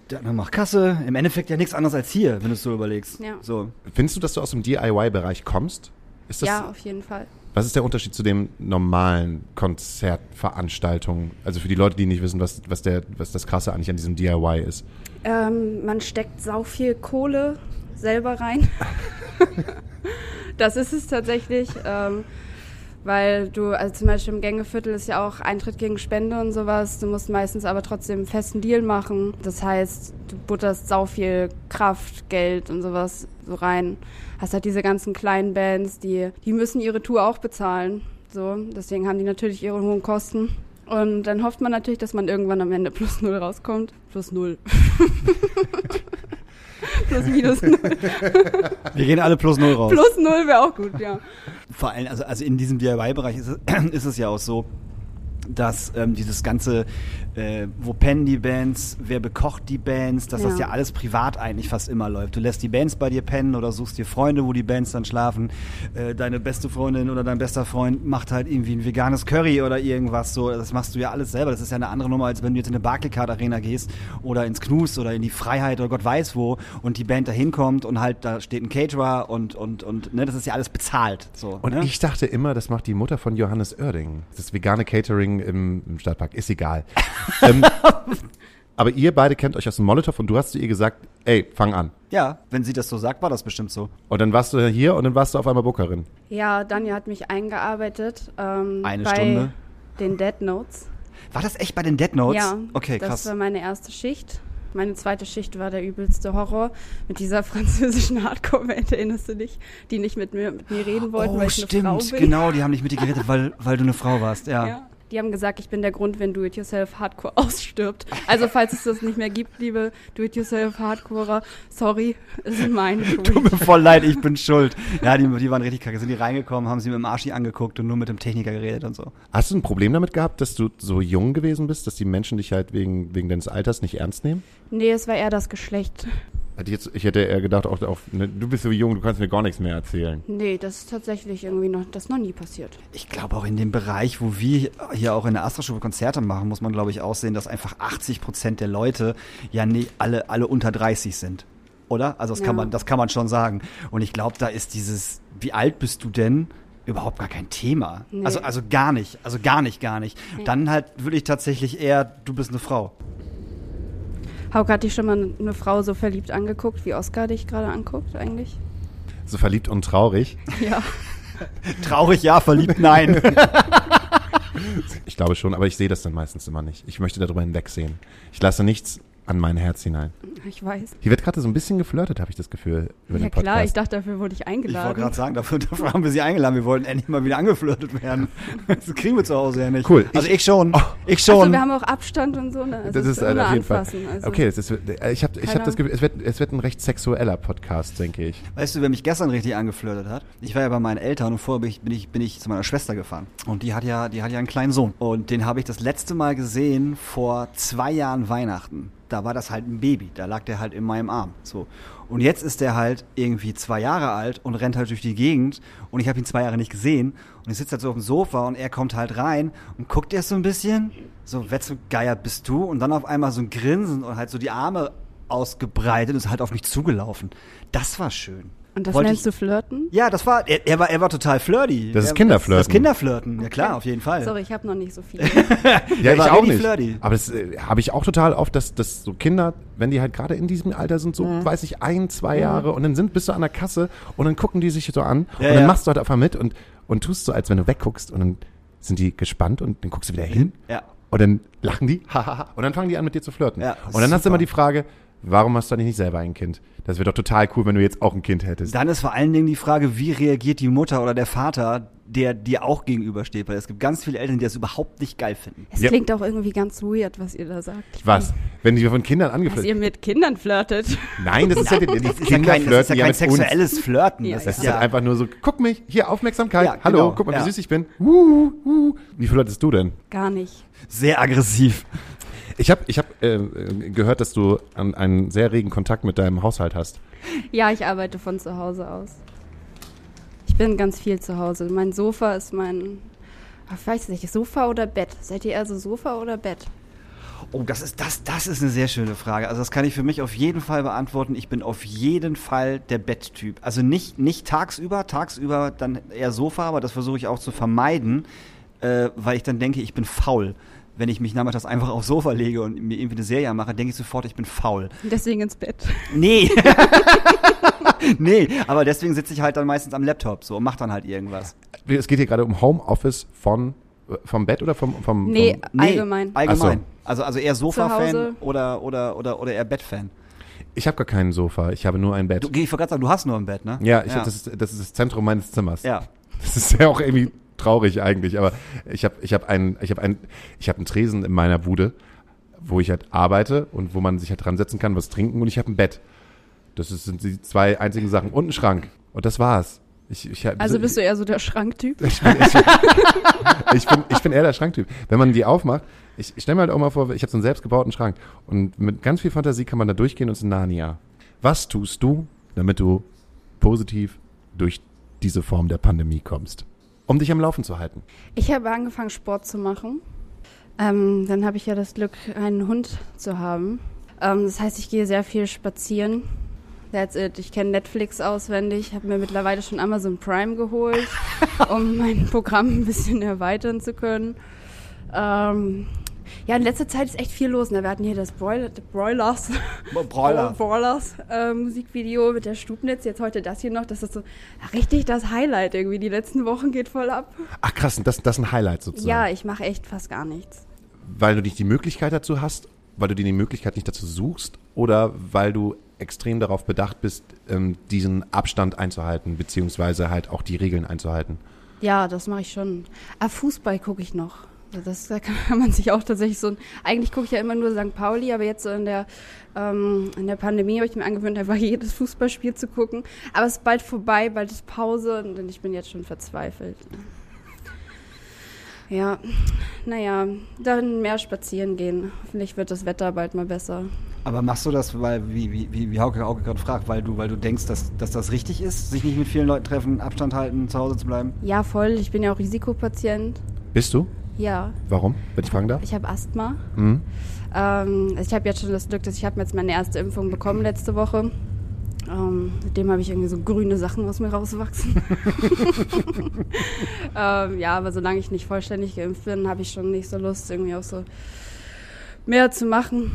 der andere macht Kasse. Im Endeffekt ja nichts anderes als hier, wenn du es so überlegst. Ja. So. Findest du, dass du aus dem DIY-Bereich kommst? Ist das, ja, auf jeden Fall. Was ist der Unterschied zu den normalen Konzertveranstaltungen? Also für die Leute, die nicht wissen, was, was, der, was das Krasse eigentlich an diesem DIY ist. Ähm, man steckt sau viel Kohle selber rein. das ist es tatsächlich. Ähm, weil du, also zum Beispiel im Gängeviertel ist ja auch Eintritt gegen Spende und sowas. Du musst meistens aber trotzdem einen festen Deal machen. Das heißt, du butterst sau viel Kraft, Geld und sowas so rein. Hast halt diese ganzen kleinen Bands, die, die müssen ihre Tour auch bezahlen. So, deswegen haben die natürlich ihre hohen Kosten. Und dann hofft man natürlich, dass man irgendwann am Ende plus null rauskommt. Plus null. plus minus null. Wir gehen alle plus null raus. Plus null wäre auch gut, ja. Vor allem, also, also in diesem DIY-Bereich ist es, ist es ja auch so, dass ähm, dieses ganze, äh, wo pennen die Bands, wer bekocht die Bands, dass das Ja. ja alles privat eigentlich fast immer läuft. Du lässt die Bands bei dir pennen oder suchst dir Freunde, wo die Bands dann schlafen. Äh, deine beste Freundin oder dein bester Freund macht halt irgendwie ein veganes Curry oder irgendwas so. Das machst du ja alles selber. Das ist ja eine andere Nummer, als wenn du jetzt in eine Barclaycard Arena gehst oder ins Knus oder in die Freiheit oder Gott weiß wo und die Band da hinkommt und halt da steht ein Caterer und, und, und ne, das ist ja alles bezahlt. So, Und ne? ich dachte immer, das macht die Mutter von Johannes Oerding. Das vegane Catering im, im Stadtpark. Ist egal. ähm, aber ihr beide kennt euch aus dem Molotow und du hast zu ihr gesagt, ey, fang an. Ja, wenn sie das so sagt, war das bestimmt so. Und dann warst du hier und dann warst du auf einmal Bookerin. Ja, Danja hat mich eingearbeitet. Ähm, Eine bei Stunde? den Dead Notes. War das echt bei den Dead Notes? Ja, Okay, das krass. war meine erste Schicht. Meine zweite Schicht war der übelste Horror mit dieser französischen Hardcore-Band, erinnerst du dich? Die nicht mit mir, mit mir reden wollten, oh, weil ich eine Frau stimmt, bin. genau, die haben dich mit dir geredet, weil, weil du eine Frau warst, ja. Ja. Die haben gesagt, ich bin der Grund, wenn Do-It-Yourself Hardcore ausstirbt. Also falls es das nicht mehr gibt, liebe Do-It-Yourself Hardcorer, sorry, es ist meine Tut Schuld. mir voll leid, ich bin schuld. Ja, die, die waren richtig kacke. Sind die reingekommen, haben sie mit dem Arschi angeguckt und nur mit dem Techniker geredet und so. Hast du ein Problem damit gehabt, dass du so jung gewesen bist, dass die Menschen dich halt wegen, wegen deines Alters nicht ernst nehmen? Nee, es war eher das Geschlecht. Hätte ich jetzt- Ich hätte eher gedacht, auch, auch, ne, du bist so jung, du kannst mir gar nichts mehr erzählen. Nee, das ist tatsächlich irgendwie noch, das noch nie passiert. Ich glaube auch in dem Bereich, wo wir hier auch in der Astra-Schule Konzerte machen, muss man, glaube ich, auch sehen, dass einfach 80 Prozent der Leute ja nicht alle, alle unter 30 sind. Oder? Also das kann Ja. man, das kann man schon sagen. Und ich glaube, da ist dieses, wie alt bist du denn? Überhaupt gar kein Thema. Nee. Also, also gar nicht. Also gar nicht, gar nicht. Nee. Dann halt würde ich tatsächlich eher, du bist eine Frau. Hauke hat dich schon mal eine Frau so verliebt angeguckt, wie Oscar dich gerade anguckt eigentlich? So verliebt und traurig. Ja. Traurig ja, verliebt nein. Ich glaube schon, aber ich sehe das dann meistens immer nicht. Ich möchte darüber hinwegsehen. Ich lasse nichts an mein Herz hinein. Ich weiß. Hier wird gerade so ein bisschen geflirtet, habe ich das Gefühl, über Ja den Podcast. klar, ich dachte, dafür wurde ich Ich wollte eingeladen. gerade sagen, dafür, dafür haben wir sie eingeladen. Wir wollten endlich mal wieder angeflirtet werden. Das kriegen wir zu Hause ja nicht. Cool. Also Ich- ich, schon. Oh. Ich schon. Also wir haben auch Abstand und so. Ne? Also das ist äh, auf jeden Fall. Also Okay, das ist, äh, ich habe ich hab das Gefühl, es wird, es wird ein recht sexueller Podcast, denke ich. Weißt du, wer mich gestern richtig angeflirtet hat? Ich war ja bei meinen Eltern und vorher bin ich, bin ich, bin ich zu meiner Schwester gefahren. Und die hat ja, die hat ja einen kleinen Sohn. Und den habe ich das letzte Mal gesehen vor zwei Jahren Weihnachten. Da war das halt ein Baby. Da lag der halt in meinem Arm. So. Und jetzt ist der halt irgendwie zwei Jahre alt und rennt halt durch die Gegend. Und ich habe ihn zwei Jahre nicht gesehen. Und ich sitze halt so auf dem Sofa und er kommt halt rein und guckt erst so ein bisschen. So, Wetzgeier bist du? Und dann auf einmal so ein Grinsen und halt so die Arme ausgebreitet und ist halt auf mich zugelaufen. Das war schön. Und das Wollte nennst ich- du Flirten? Ja, das war, er, er war, er war total flirty. Das ist Er- Kinderflirten. Das, das Kinderflirten, ja klar, auf jeden Fall. Sorry, ich habe noch nicht so viel. Ja, ich auch nicht. flirty. Aber das äh, habe ich auch total oft, dass, dass so Kinder, wenn die halt gerade in diesem Alter sind, so, Mhm. weiß ich, ein, zwei Jahre und dann sind, bist du an der Kasse und dann gucken die sich so an Ja, und dann ja. machst du halt einfach mit und, und tust so, als wenn du wegguckst und dann sind die gespannt und dann guckst du wieder hin Ja. und dann lachen die und dann fangen die an mit dir zu flirten. Ja, und dann ist hast du immer super. die Frage, warum hast du eigentlich nicht selber ein Kind? Das wäre doch total cool, wenn du jetzt auch ein Kind hättest. Dann ist vor allen Dingen die Frage, wie reagiert die Mutter oder der Vater, der dir auch gegenübersteht. Weil es gibt ganz viele Eltern, die das überhaupt nicht geil finden. Es Ja. klingt auch irgendwie ganz weird, was ihr da sagt. Ich Was? Wenn die von Kindern Dass angeflirtet ihr mit Kindern flirtet. Nein, das ist ja, die, die Das ist ja Kinder kein, das ist ja ja kein mit uns. sexuelles Flirten. Ja, das ist ist ja, halt einfach nur so, guck mich, hier Aufmerksamkeit, Ja, hallo, genau, guck mal, wie ja. süß ich bin. Uh, uh. Wie flirtest du denn? Gar nicht. sehr aggressiv. Ich habe ich hab, äh, gehört, dass du an, einen sehr regen Kontakt mit deinem Haushalt hast. Ja, ich arbeite von zu Hause aus. Ich bin ganz viel zu Hause. Mein Sofa ist mein. Ich weiß nicht, Sofa oder Bett? Seid ihr eher so Sofa oder Bett? Oh, das ist, das, das ist eine sehr schöne Frage. Also das kann ich für mich auf jeden Fall beantworten. Ich bin auf jeden Fall der Betttyp. Also nicht, nicht tagsüber, tagsüber dann eher Sofa, aber das versuche ich auch zu vermeiden, äh, weil ich dann denke, ich bin faul. Wenn ich mich nachmittags einfach aufs Sofa lege und mir irgendwie eine Serie mache, denke ich sofort, ich bin faul. Deswegen ins Bett. Nee. nee, aber deswegen sitze ich halt dann meistens am Laptop so und mache dann halt irgendwas. Es geht hier gerade um Homeoffice von äh, vom Bett oder vom vom, Nee, vom Nee, allgemein. Allgemein. Ach Also, also eher Sofa-Fan oder, oder, oder, oder eher Bett-Fan. Ich habe gar kein Sofa, ich habe nur ein Bett. Du, ich wollte gerade sagen, du hast nur ein Bett, ne? ja, ich Hab, das, ist, das ist das Zentrum meines Zimmers. Ja. Das ist ja auch irgendwie traurig eigentlich, aber ich habe ich hab ein, ich hab ein, ich hab einen Tresen in meiner Bude, wo ich halt arbeite und wo man sich halt dran setzen kann, was trinken und ich habe ein Bett. Das sind die zwei einzigen Sachen und einen Schrank. Und das war's. Ich, ich, Also bist du eher so der Schranktyp? ich bin, ich, bin, ich bin eher der Schranktyp. Wenn man die aufmacht, ich, ich stelle mir halt auch mal vor, ich habe so einen selbstgebauten Schrank und mit ganz viel Fantasie kann man da durchgehen und es ist Narnia. Was tust du, damit du positiv durch diese Form der Pandemie kommst? Um dich am Laufen zu halten. Ich habe angefangen, Sport zu machen. Ähm, dann habe ich ja das Glück, einen Hund zu haben. Ähm, das heißt, ich gehe sehr viel spazieren. That's it. Ich kenne Netflix auswendig, habe mir mittlerweile schon Amazon Prime geholt, um mein Programm ein bisschen erweitern zu können. Ähm, ja, in letzter Zeit ist echt viel los. Ne? Wir hatten hier das Broil Broilers, Brawler. Broilers äh, Musikvideo mit der Stubnitz. Jetzt heute das hier noch. Das ist so richtig das Highlight irgendwie. Die letzten Wochen geht voll ab. Ach krass, das, das ist ein Highlight sozusagen. Ja, ich mache echt fast gar nichts. Weil du nicht die Möglichkeit dazu hast, weil du dir die Möglichkeit nicht dazu suchst oder weil du extrem darauf bedacht bist, ähm, diesen Abstand einzuhalten, beziehungsweise halt auch die Regeln einzuhalten. Ja, das mache ich schon. Ah, Fußball gucke ich noch. Also Das, da kann man sich auch tatsächlich so. ein- Eigentlich gucke ich ja immer nur St. Pauli, aber jetzt so in der, ähm, in der Pandemie habe ich mir angewöhnt, einfach jedes Fußballspiel zu gucken. Aber es ist bald vorbei, bald ist Pause und ich bin jetzt schon verzweifelt. Ja, naja, dann mehr spazieren gehen. Hoffentlich wird das Wetter bald mal besser. Aber machst du das, weil, wie, wie, wie, wie Hauke auch gerade fragt, weil du, weil du denkst, dass, dass das richtig ist, sich nicht mit vielen Leuten treffen, Abstand halten, zu Hause zu bleiben? Ja, voll. Ich bin ja auch Risikopatient. Bist du? Ja, Warum, wenn ich fragen darf? ich habe Asthma. Mhm. Ähm, also ich habe jetzt schon das Glück, dass ich habe jetzt meine erste Impfung bekommen letzte Woche. Ähm, mit dem habe ich irgendwie so grüne Sachen aus mir rauswachsen. ähm, ja, aber solange ich nicht vollständig geimpft bin, habe ich schon nicht so Lust, irgendwie auch so mehr zu machen.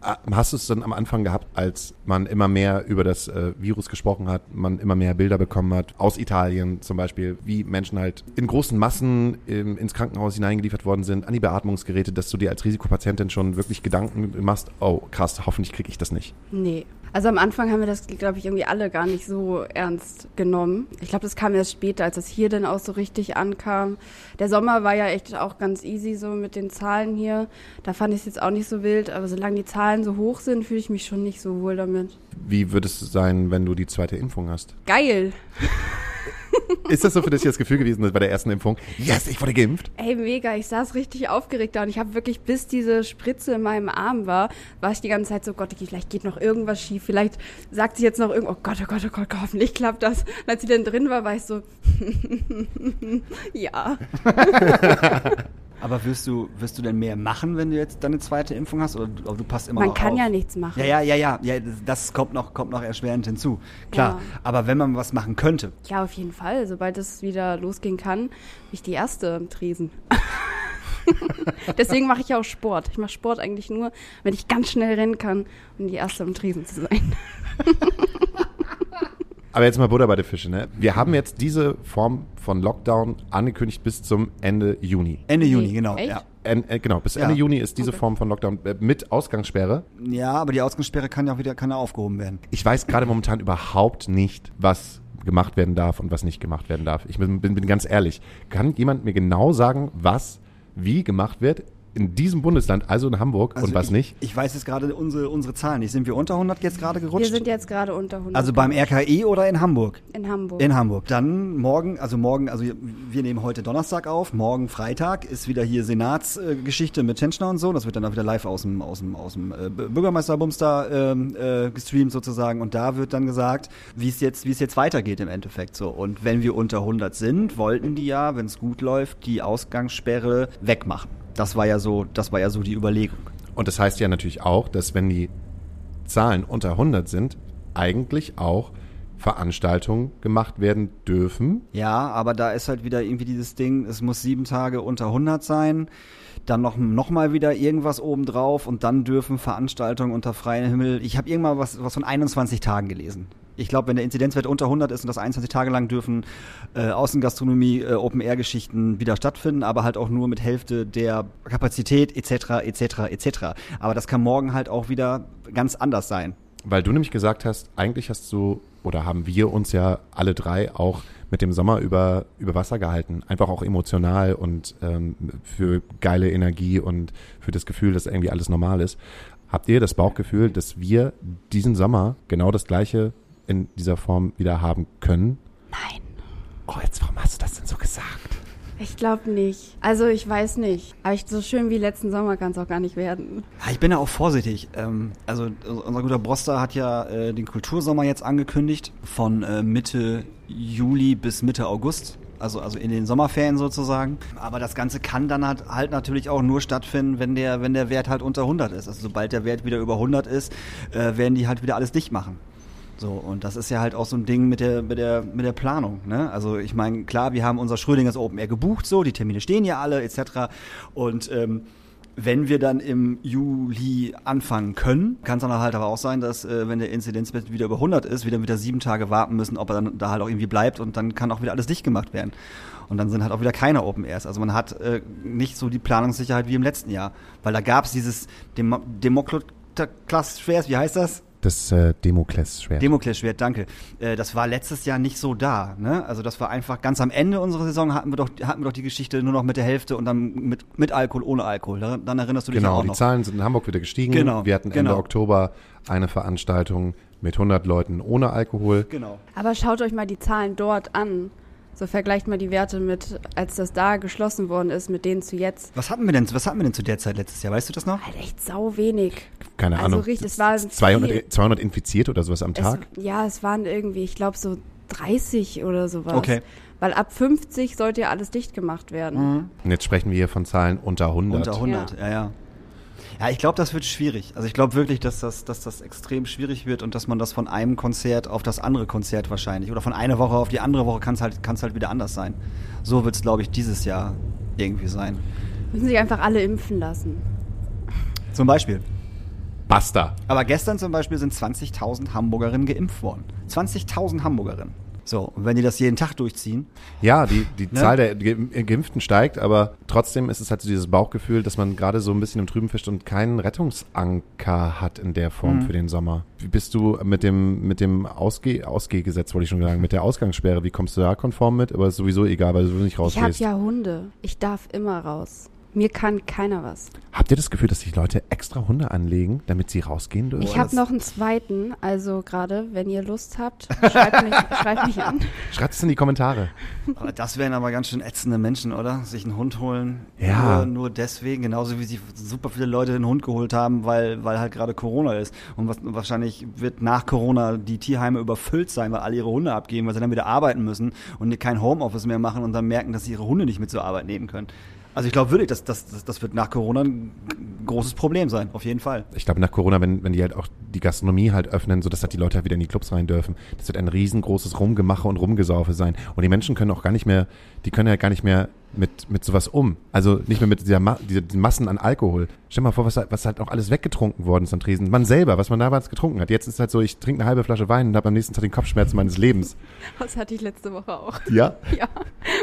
Ah, Hast du es dann am Anfang gehabt, als man immer mehr über das äh, Virus gesprochen hat, man immer mehr Bilder bekommen hat, aus Italien zum Beispiel, wie Menschen halt in großen Massen ähm, ins Krankenhaus hineingeliefert worden sind, an die Beatmungsgeräte, dass du dir als Risikopatientin schon wirklich Gedanken machst, oh krass, hoffentlich kriege ich das nicht. Nee. Also am Anfang haben wir das, glaube ich, irgendwie alle gar nicht so ernst genommen. Ich glaube, das kam erst später, als es hier dann auch so richtig ankam. Der Sommer war ja echt auch ganz easy so mit den Zahlen hier. Da fand ich es jetzt auch nicht so wild, aber solange die Zahlen so hoch sind, fühle ich mich schon nicht so wohl damit. Wie wird es sein, wenn du die zweite Impfung hast? Geil! Ist das so für dich das Gefühl gewesen bei der ersten Impfung? Yes, ich wurde geimpft. Ey, mega, ich saß richtig aufgeregt da und ich habe wirklich, bis diese Spritze in meinem Arm war, war ich die ganze Zeit so, Gott, vielleicht geht noch irgendwas schief, vielleicht sagt sie jetzt noch irgendwas, oh Gott, oh Gott, oh Gott, hoffentlich klappt das. Und als sie dann drin war, war ich so, ja. Aber wirst du, wirst du denn mehr machen, wenn du jetzt deine zweite Impfung hast? Oder du, du passt immer Man noch kann auf? ja nichts machen. Ja, ja, ja, ja, ja, das kommt noch, kommt noch erschwerend hinzu. Klar. Ja. Aber wenn man was machen könnte, Ja, auf jeden Fall. Sobald es wieder losgehen kann, bin ich die Erste im Tresen. Deswegen mache ich auch Sport. Ich mache Sport eigentlich nur, wenn ich ganz schnell rennen kann, um die Erste im Tresen zu sein. Aber jetzt mal Butter bei der Fische, ne? Wir haben jetzt diese Form von Lockdown angekündigt bis zum Ende Juni. Ende Nee, Juni, genau. echt? Ja. En, äh, genau, bis Ja. Ende Juni ist diese Okay. Form von Lockdown äh, mit Ausgangssperre. ja, aber die Ausgangssperre kann ja auch wieder kann ja aufgehoben werden. Ich weiß gerade momentan überhaupt nicht, was gemacht werden darf und was nicht gemacht werden darf. Ich bin, bin, bin ganz ehrlich. Kann jemand mir genau sagen, was wie gemacht wird in diesem Bundesland, also in Hamburg und was ich, nicht? Ich weiß jetzt gerade unsere, unsere Zahlen nicht. Sind wir unter 100 jetzt gerade Wir gerutscht? sind jetzt gerade unter 100. also beim RKI oder in Hamburg? In Hamburg. In Hamburg. Dann morgen, also morgen, also wir nehmen heute Donnerstag auf, morgen Freitag ist wieder hier Senatsgeschichte äh, mit Tschentschner und so. Das wird dann auch wieder live aus dem, aus dem, aus dem äh, Bürgermeisterbums da ähm, äh, gestreamt sozusagen. Und da wird dann gesagt, wie es jetzt, wie es jetzt weitergeht im Endeffekt so. Und wenn wir unter 100 sind, wollten die ja, wenn es gut läuft, die Ausgangssperre wegmachen. Das war ja so, das war ja so die Überlegung. Und das heißt ja natürlich auch, dass wenn die Zahlen unter 100 sind, eigentlich auch Veranstaltungen gemacht werden dürfen. Ja, aber da ist halt wieder irgendwie dieses Ding, es muss sieben Tage unter 100 sein, dann noch, noch mal wieder irgendwas obendrauf und dann dürfen Veranstaltungen unter freiem Himmel. Ich habe irgendwann was, was von 21 Tagen gelesen. Ich glaube, wenn der Inzidenzwert unter 100 ist und das 21 Tage lang dürfen äh, Außengastronomie, äh, Open-Air-Geschichten wieder stattfinden, aber halt auch nur mit Hälfte der Kapazität etc. etc. etc. Aber das kann morgen halt auch wieder ganz anders sein. Weil du nämlich gesagt hast, eigentlich hast du oder haben wir uns ja alle drei auch mit dem Sommer über, über Wasser gehalten. Einfach auch emotional und ähm, für geile Energie und für das Gefühl, dass irgendwie alles normal ist. Habt ihr das Bauchgefühl, dass wir diesen Sommer genau das gleiche in dieser Form wieder haben können? Nein. Oh, jetzt warum hast du das denn so gesagt? Ich glaube nicht. Also ich weiß nicht. Aber ich, so schön wie letzten Sommer kann es auch gar nicht werden. Ja, ich bin ja auch vorsichtig. Ähm, also unser guter Broster hat ja äh, den Kultursommer jetzt angekündigt von äh, Mitte Juli bis Mitte August. Also, also in den Sommerferien sozusagen. Aber das Ganze kann dann halt, halt natürlich auch nur stattfinden, wenn der, wenn der Wert halt unter 100 ist. Also sobald der Wert wieder über 100 ist, äh, werden die halt wieder alles dicht machen. So, und das ist ja halt auch so ein Ding mit der, mit der, mit der Planung. Ne? Also ich meine, klar, wir haben unser Schrödingers Open Air gebucht, so, die Termine stehen ja alle, etc. Und ähm, wenn wir dann im Juli anfangen können, kann es dann halt aber auch sein, dass äh, wenn der Inzidenzwert wieder über 100 ist, wir dann wieder sieben Tage warten müssen, ob er dann da halt auch irgendwie bleibt und dann kann auch wieder alles dicht gemacht werden. Und dann sind halt auch wieder keine Open Airs. Also man hat äh, nicht so die Planungssicherheit wie im letzten Jahr, weil da gab es dieses Demo Demoklotklass-Schwert, wie heißt das? Das äh, Demoklesschwert. Demoklesschwert, danke. Äh, das war letztes Jahr nicht so da. Ne? Also das war einfach ganz am Ende unserer Saison hatten wir doch hatten wir doch die Geschichte nur noch mit der Hälfte und dann mit mit Alkohol, ohne Alkohol. Daran, dann erinnerst du dich genau, auch die noch. Zahlen sind in Hamburg wieder gestiegen. Genau, Wir hatten Ende genau. Oktober eine Veranstaltung mit 100 Leuten ohne Alkohol. Genau. Aber schaut euch mal die Zahlen dort an. So vergleicht mal die Werte mit, als das da geschlossen worden ist, mit denen zu jetzt. Was hatten wir denn? Was hatten wir denn zu der Zeit letztes Jahr? Weißt du das noch? Halt echt sau wenig. Keine Also Ahnung. richtig, es war 200, viel. 200 infiziert oder sowas am Tag. Es, ja, es waren irgendwie, ich glaube, so 30 oder sowas. Okay. Weil ab 50 sollte ja alles dicht gemacht werden. Und jetzt sprechen wir hier von Zahlen unter 100. Unter 100, ja, ja. Ja, ich glaube, das wird schwierig. Also ich glaube wirklich, dass das, dass das extrem schwierig wird und dass man das von einem Konzert auf das andere Konzert wahrscheinlich oder von einer Woche auf die andere Woche kann es halt, kann's halt wieder anders sein. So wird es, glaube ich, dieses Jahr irgendwie sein. Müssen sich einfach alle impfen lassen. Zum Beispiel. Basta. Aber gestern zum Beispiel sind 20.000 Hamburgerinnen geimpft worden. 20.000 Hamburgerinnen. So, und wenn die das jeden Tag durchziehen, Ja, die, die Ne? Zahl der Ge- Geimpften steigt, aber trotzdem ist es halt so dieses Bauchgefühl, dass man gerade so ein bisschen im Trüben fischt und keinen Rettungsanker hat in der Form Mhm. für den Sommer. Wie bist du mit dem, mit dem Ausgeh Ausgehgesetz, wollte ich schon sagen, mit der Ausgangssperre, wie kommst du da konform mit? Aber ist sowieso egal, weil du nicht Ich habe rausgehst. ja Hunde. Ich darf immer raus. Mir kann keiner was. Habt ihr das Gefühl, dass sich Leute extra Hunde anlegen, damit sie rausgehen dürfen? Ich habe noch einen zweiten, also gerade, wenn ihr Lust habt, schreibt mich, schreibt mich an. Schreibt es in die Kommentare. aber das wären aber ganz schön ätzende Menschen, oder? Sich einen Hund holen. Ja. Nur, nur deswegen, genauso wie sich super viele Leute einen Hund geholt haben, weil, weil halt gerade Corona ist. Und was, wahrscheinlich wird nach Corona die Tierheime überfüllt sein, weil alle ihre Hunde abgeben, weil sie dann wieder arbeiten müssen und kein Homeoffice mehr machen und dann merken, dass sie ihre Hunde nicht mit zur Arbeit nehmen können. Also ich glaube wirklich, das, das, das, wird nach Corona ein großes Problem sein, auf jeden Fall. Ich glaube, nach Corona, wenn, wenn die halt auch die Gastronomie halt öffnen, sodass halt die Leute halt wieder in die Clubs rein dürfen, das wird ein riesengroßes Rumgemache und Rumgesaufe sein. Und die Menschen können auch gar nicht mehr, die können ja gar nicht mehr mit, mit sowas um. Also nicht mehr mit dieser, Ma dieser diesen Massen an Alkohol. Stell dir mal vor, was, was halt auch alles weggetrunken worden ist an Tresen. Man selber, was man damals getrunken hat. Jetzt ist halt so, ich trinke eine halbe Flasche Wein und habe am nächsten Tag den Kopfschmerzen meines Lebens. Das hatte ich letzte Woche auch. Ja? Ja,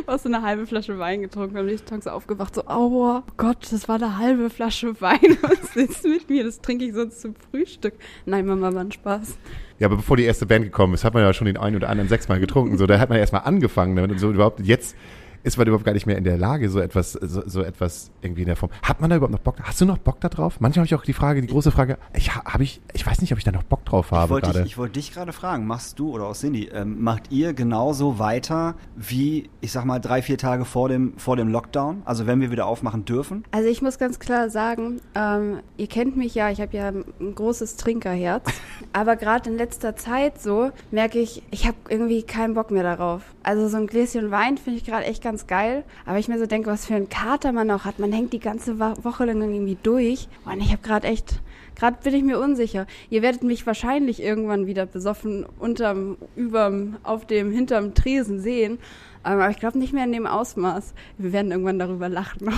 hast du eine halbe Flasche Wein getrunken, am nächsten Tag so aufgewacht, so, aua, Gott, das war eine halbe Flasche Wein. Was ist mit mir? Das trinke ich sonst zum Frühstück. Nein, Mama, war ein Spaß. Ja, aber bevor die erste Band gekommen ist, hat man ja schon den einen oder anderen sechsmal getrunken. So, da hat man erstmal angefangen damit und so überhaupt jetzt ist man überhaupt gar nicht mehr in der Lage, so etwas, so, so etwas irgendwie in der Form. Hat man da überhaupt noch Bock? Hast du noch Bock da drauf? Manchmal habe ich auch die Frage, die große Frage, ich habe ich, ich weiß nicht, ob ich da noch Bock drauf Ich habe wollte gerade. dich, ich wollte dich gerade fragen, machst du oder auch Cindy, ähm, macht ihr genauso weiter wie, ich sag mal, drei, vier Tage vor dem, vor dem Lockdown? Also wenn wir wieder aufmachen dürfen? Also ich muss ganz klar sagen, ähm, ihr kennt mich ja, ich habe ja ein großes Trinkerherz, aber gerade in letzter Zeit so merke ich, ich habe irgendwie keinen Bock mehr darauf. Also so ein Gläschen Wein finde ich gerade echt ganz geil, aber ich mir so denke, was für ein Kater man auch hat. Man hängt die ganze Woche lang irgendwie durch und ich habe gerade echt, gerade bin ich mir unsicher. Ihr werdet mich wahrscheinlich irgendwann wieder besoffen unterm, überm, auf dem, hinterm Tresen sehen. Aber ich glaube nicht mehr in dem Ausmaß. Wir werden irgendwann darüber lachen.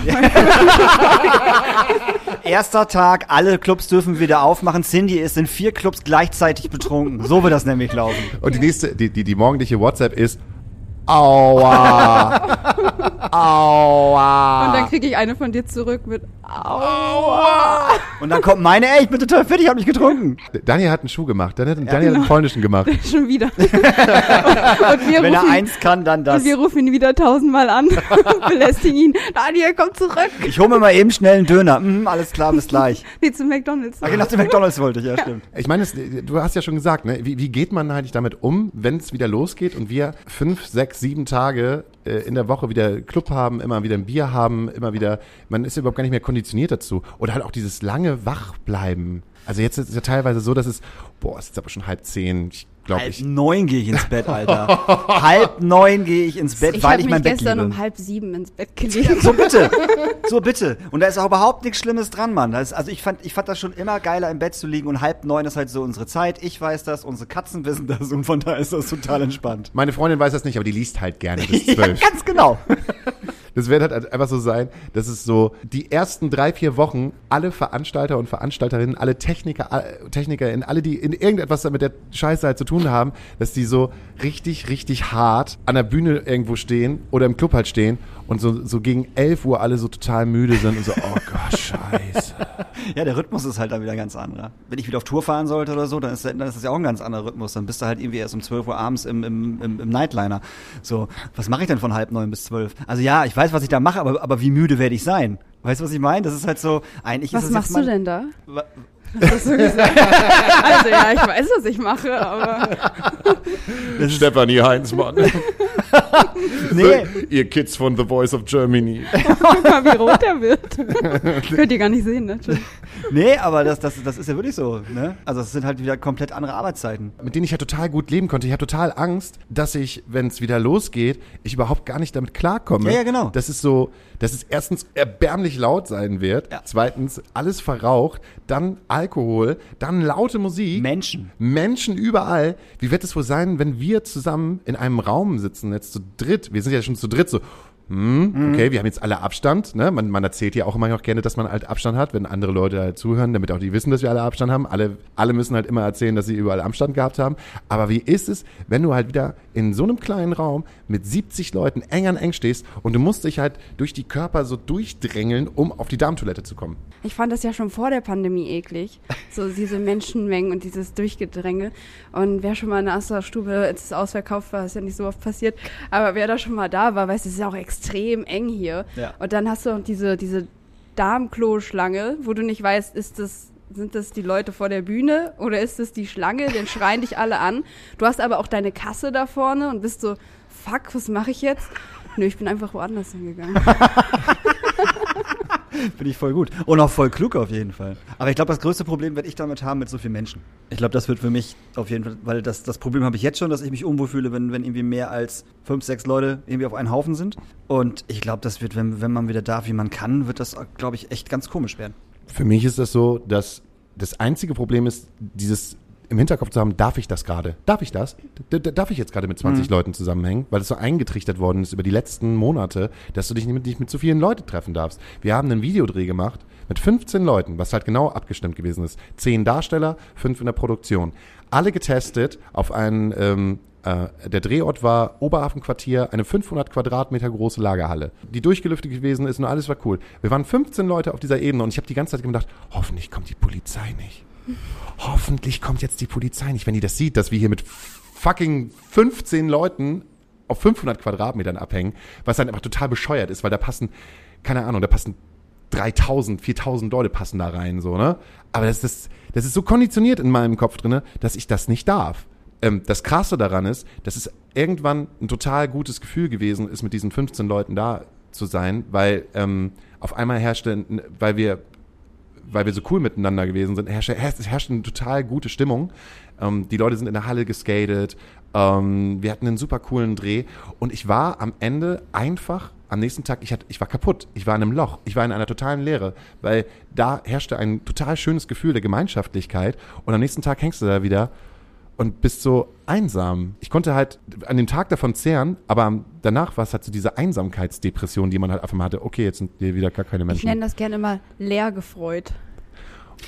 Erster Tag, alle Clubs dürfen wieder aufmachen. Cindy ist in vier Clubs gleichzeitig betrunken. So wird das nämlich laufen. Und die nächste, die, die, die morgendliche WhatsApp ist, aua, aua. Und dann kriege ich eine von dir zurück mit Aua. Und dann kommt meine, ey, ich bin total fit, ich habe nicht getrunken. Daniel hat einen Schuh gemacht, Daniel, hat- Daniel hat einen polnischen gemacht. Schon wieder. und, wir Wenn er rufen, eins kann, dann das. und wir rufen ihn wieder tausendmal an und belästigen ihn. Daniel, komm zurück. Ich hole mir mal eben schnell einen Döner. Mhm, alles klar, bis gleich. Nee, zu McDonalds. Ach, nach dem McDonalds wollte ich, ja, stimmt. Ich meine, du hast ja schon gesagt, ne? wie, wie geht man eigentlich damit um, wenn es wieder losgeht und wir fünf, sechs, sieben Tage äh, in der Woche wieder Club haben, immer wieder ein Bier haben, immer wieder, man ist ja überhaupt gar nicht mehr konditioniert dazu. Oder halt auch dieses lange Wachbleiben. Also jetzt ist es ja teilweise so, dass es, boah, es ist aber schon halb zehn, ich glaube Halb ich. neun gehe ich ins Bett, Alter. halb neun gehe ich ins Bett, ich weil habe ich mein Bett gestern liebe. um halb sieben ins Bett gelegt. So bitte. So bitte. Und da ist auch überhaupt nichts Schlimmes dran, Mann. Das ist, also ich fand, ich fand das schon immer geiler, im Bett zu liegen und halb neun ist halt so unsere Zeit. Ich weiß das, unsere Katzen wissen das und von daher ist das total entspannt. Meine Freundin weiß das nicht, aber die liest halt gerne bis Ja, zwölf. ganz genau. Das wird halt einfach so sein, dass es so die ersten drei, vier Wochen alle Veranstalter und Veranstalterinnen, alle Techniker, äh, TechnikerInnen, alle, die in irgendetwas mit der Scheiße halt zu tun haben, dass die so richtig, richtig hart an der Bühne irgendwo stehen oder im Club halt stehen und so, so gegen 11 Uhr alle so total müde sind und so, oh Gott, scheiße. Ja, der Rhythmus ist halt dann wieder ein ganz anderer. Wenn ich wieder auf Tour fahren sollte oder so, dann ist, dann ist das ja auch ein ganz anderer Rhythmus. Dann bist du halt irgendwie erst um 12 Uhr abends im, im, im, im Nightliner. So, was mache ich denn von halb neun bis zwölf? Also ja, ich weiß, was ich da mache, aber, aber wie müde werde ich sein? Weißt du, was ich meine? Das ist halt so, eigentlich ist Was machst jetzt du denn da? Wa- Hast du so gesagt? Also ja, ich weiß, was ich mache, aber Stefanie Heinzmann. Nee, Ihr Kids von The Voice of Germany. guck mal, wie rot er wird. Könnt ihr gar nicht sehen, ne? nee, aber das, das, das ist ja wirklich so, ne? Also es sind halt wieder komplett andere Arbeitszeiten. mit denen ich ja total gut leben konnte. Ich habe total Angst, dass ich, wenn es wieder losgeht, ich überhaupt gar nicht damit klarkomme. Ja, ja, genau. Das ist so, dass es erstens erbärmlich laut sein wird, Ja. zweitens alles verraucht, dann Alkohol, dann laute Musik. Menschen. Menschen überall. Wie wird es wohl sein, wenn wir zusammen in einem Raum sitzen, jetzt zu dritt? Wir sind ja schon zu dritt so. Hm, okay, wir haben jetzt alle Abstand. Ne? Man, man erzählt ja auch immer noch gerne, dass man halt Abstand hat, wenn andere Leute halt zuhören, damit auch die wissen, dass wir alle Abstand haben. Alle, alle müssen halt immer erzählen, dass sie überall Abstand gehabt haben. Aber wie ist es, wenn du halt wieder in so einem kleinen Raum mit 70 Leuten eng an eng stehst und du musst dich halt durch die Körper so durchdrängeln, um auf die Darmtoilette zu kommen? Ich fand das ja schon vor der Pandemie eklig. So diese Menschenmengen und dieses Durchgedränge. Und wer schon mal in der Astra-Stube, als es ausverkauft war, ist ja nicht so oft passiert, aber wer da schon mal da war, weiß, es ist ja auch extrem eng hier. Ja. Und dann hast du auch diese, diese Darmklo-Schlange, wo du nicht weißt, ist das sind das die Leute vor der Bühne oder ist das die Schlange? Den schreien dich alle an. Du hast aber auch deine Kasse da vorne und bist so, fuck, was mache ich jetzt? Nö, ich bin einfach woanders hingegangen. Finde ich voll gut. Und auch voll klug auf jeden Fall. Aber ich glaube, das größte Problem werde ich damit haben mit so vielen Menschen. Ich glaube, das wird für mich auf jeden Fall, weil das, das Problem habe ich jetzt schon, dass ich mich unwohl fühle, wenn, wenn irgendwie mehr als fünf, sechs Leute irgendwie auf einen Haufen sind. Und ich glaube, das wird, wenn, wenn man wieder darf, wie man kann, wird das, glaube ich, echt ganz komisch werden. Für mich ist das so, dass das einzige Problem ist, dieses im Hinterkopf zu haben, darf ich das gerade? Darf ich das? D darf ich jetzt gerade mit 20 Leuten zusammenhängen? Weil es so eingetrichtert worden ist über die letzten Monate, dass du dich nicht mit, nicht mit so vielen Leuten treffen darfst. Wir haben einen Videodreh gemacht mit 15 Leuten, was halt genau abgestimmt gewesen ist. Zehn Darsteller, fünf in der Produktion. Alle getestet auf einen, ähm, äh, der Drehort war Oberhafenquartier, eine 500 Quadratmeter große Lagerhalle, die durchgelüftet gewesen ist und alles war cool. Wir waren 15 Leute auf dieser Ebene und ich habe die ganze Zeit gedacht, hoffentlich kommt die Polizei nicht. Hoffentlich kommt jetzt die Polizei nicht, wenn die das sieht, dass wir hier mit fucking 15 Leuten auf 500 Quadratmetern abhängen, was dann einfach total bescheuert ist, weil da passen, keine Ahnung, da passen 3000, 4000 Leute passen da rein, so, ne? Aber das ist, das ist so konditioniert in meinem Kopf drinne, dass ich das nicht darf. Ähm, das Krasse daran ist, dass es irgendwann ein total gutes Gefühl gewesen ist, mit diesen 15 Leuten da zu sein, weil ähm, auf einmal herrschte, weil wir weil wir so cool miteinander gewesen sind, herrschte, es herrschte eine total gute Stimmung. Ähm, die Leute sind in der Halle geskatet. Ähm, wir hatten einen super coolen Dreh. Und ich war am Ende einfach, am nächsten Tag, ich, hatte, ich war kaputt. Ich war in einem Loch. Ich war in einer totalen Leere. Weil da herrschte ein total schönes Gefühl der Gemeinschaftlichkeit. Und am nächsten Tag hängst du da wieder und bist so einsam. Ich konnte halt an dem Tag davon zehren, aber danach war es halt so diese Einsamkeitsdepression, die man halt einfach mal hatte. Okay, jetzt sind hier wieder gar keine Ich Menschen. nenne das gerne immer leer gefreut.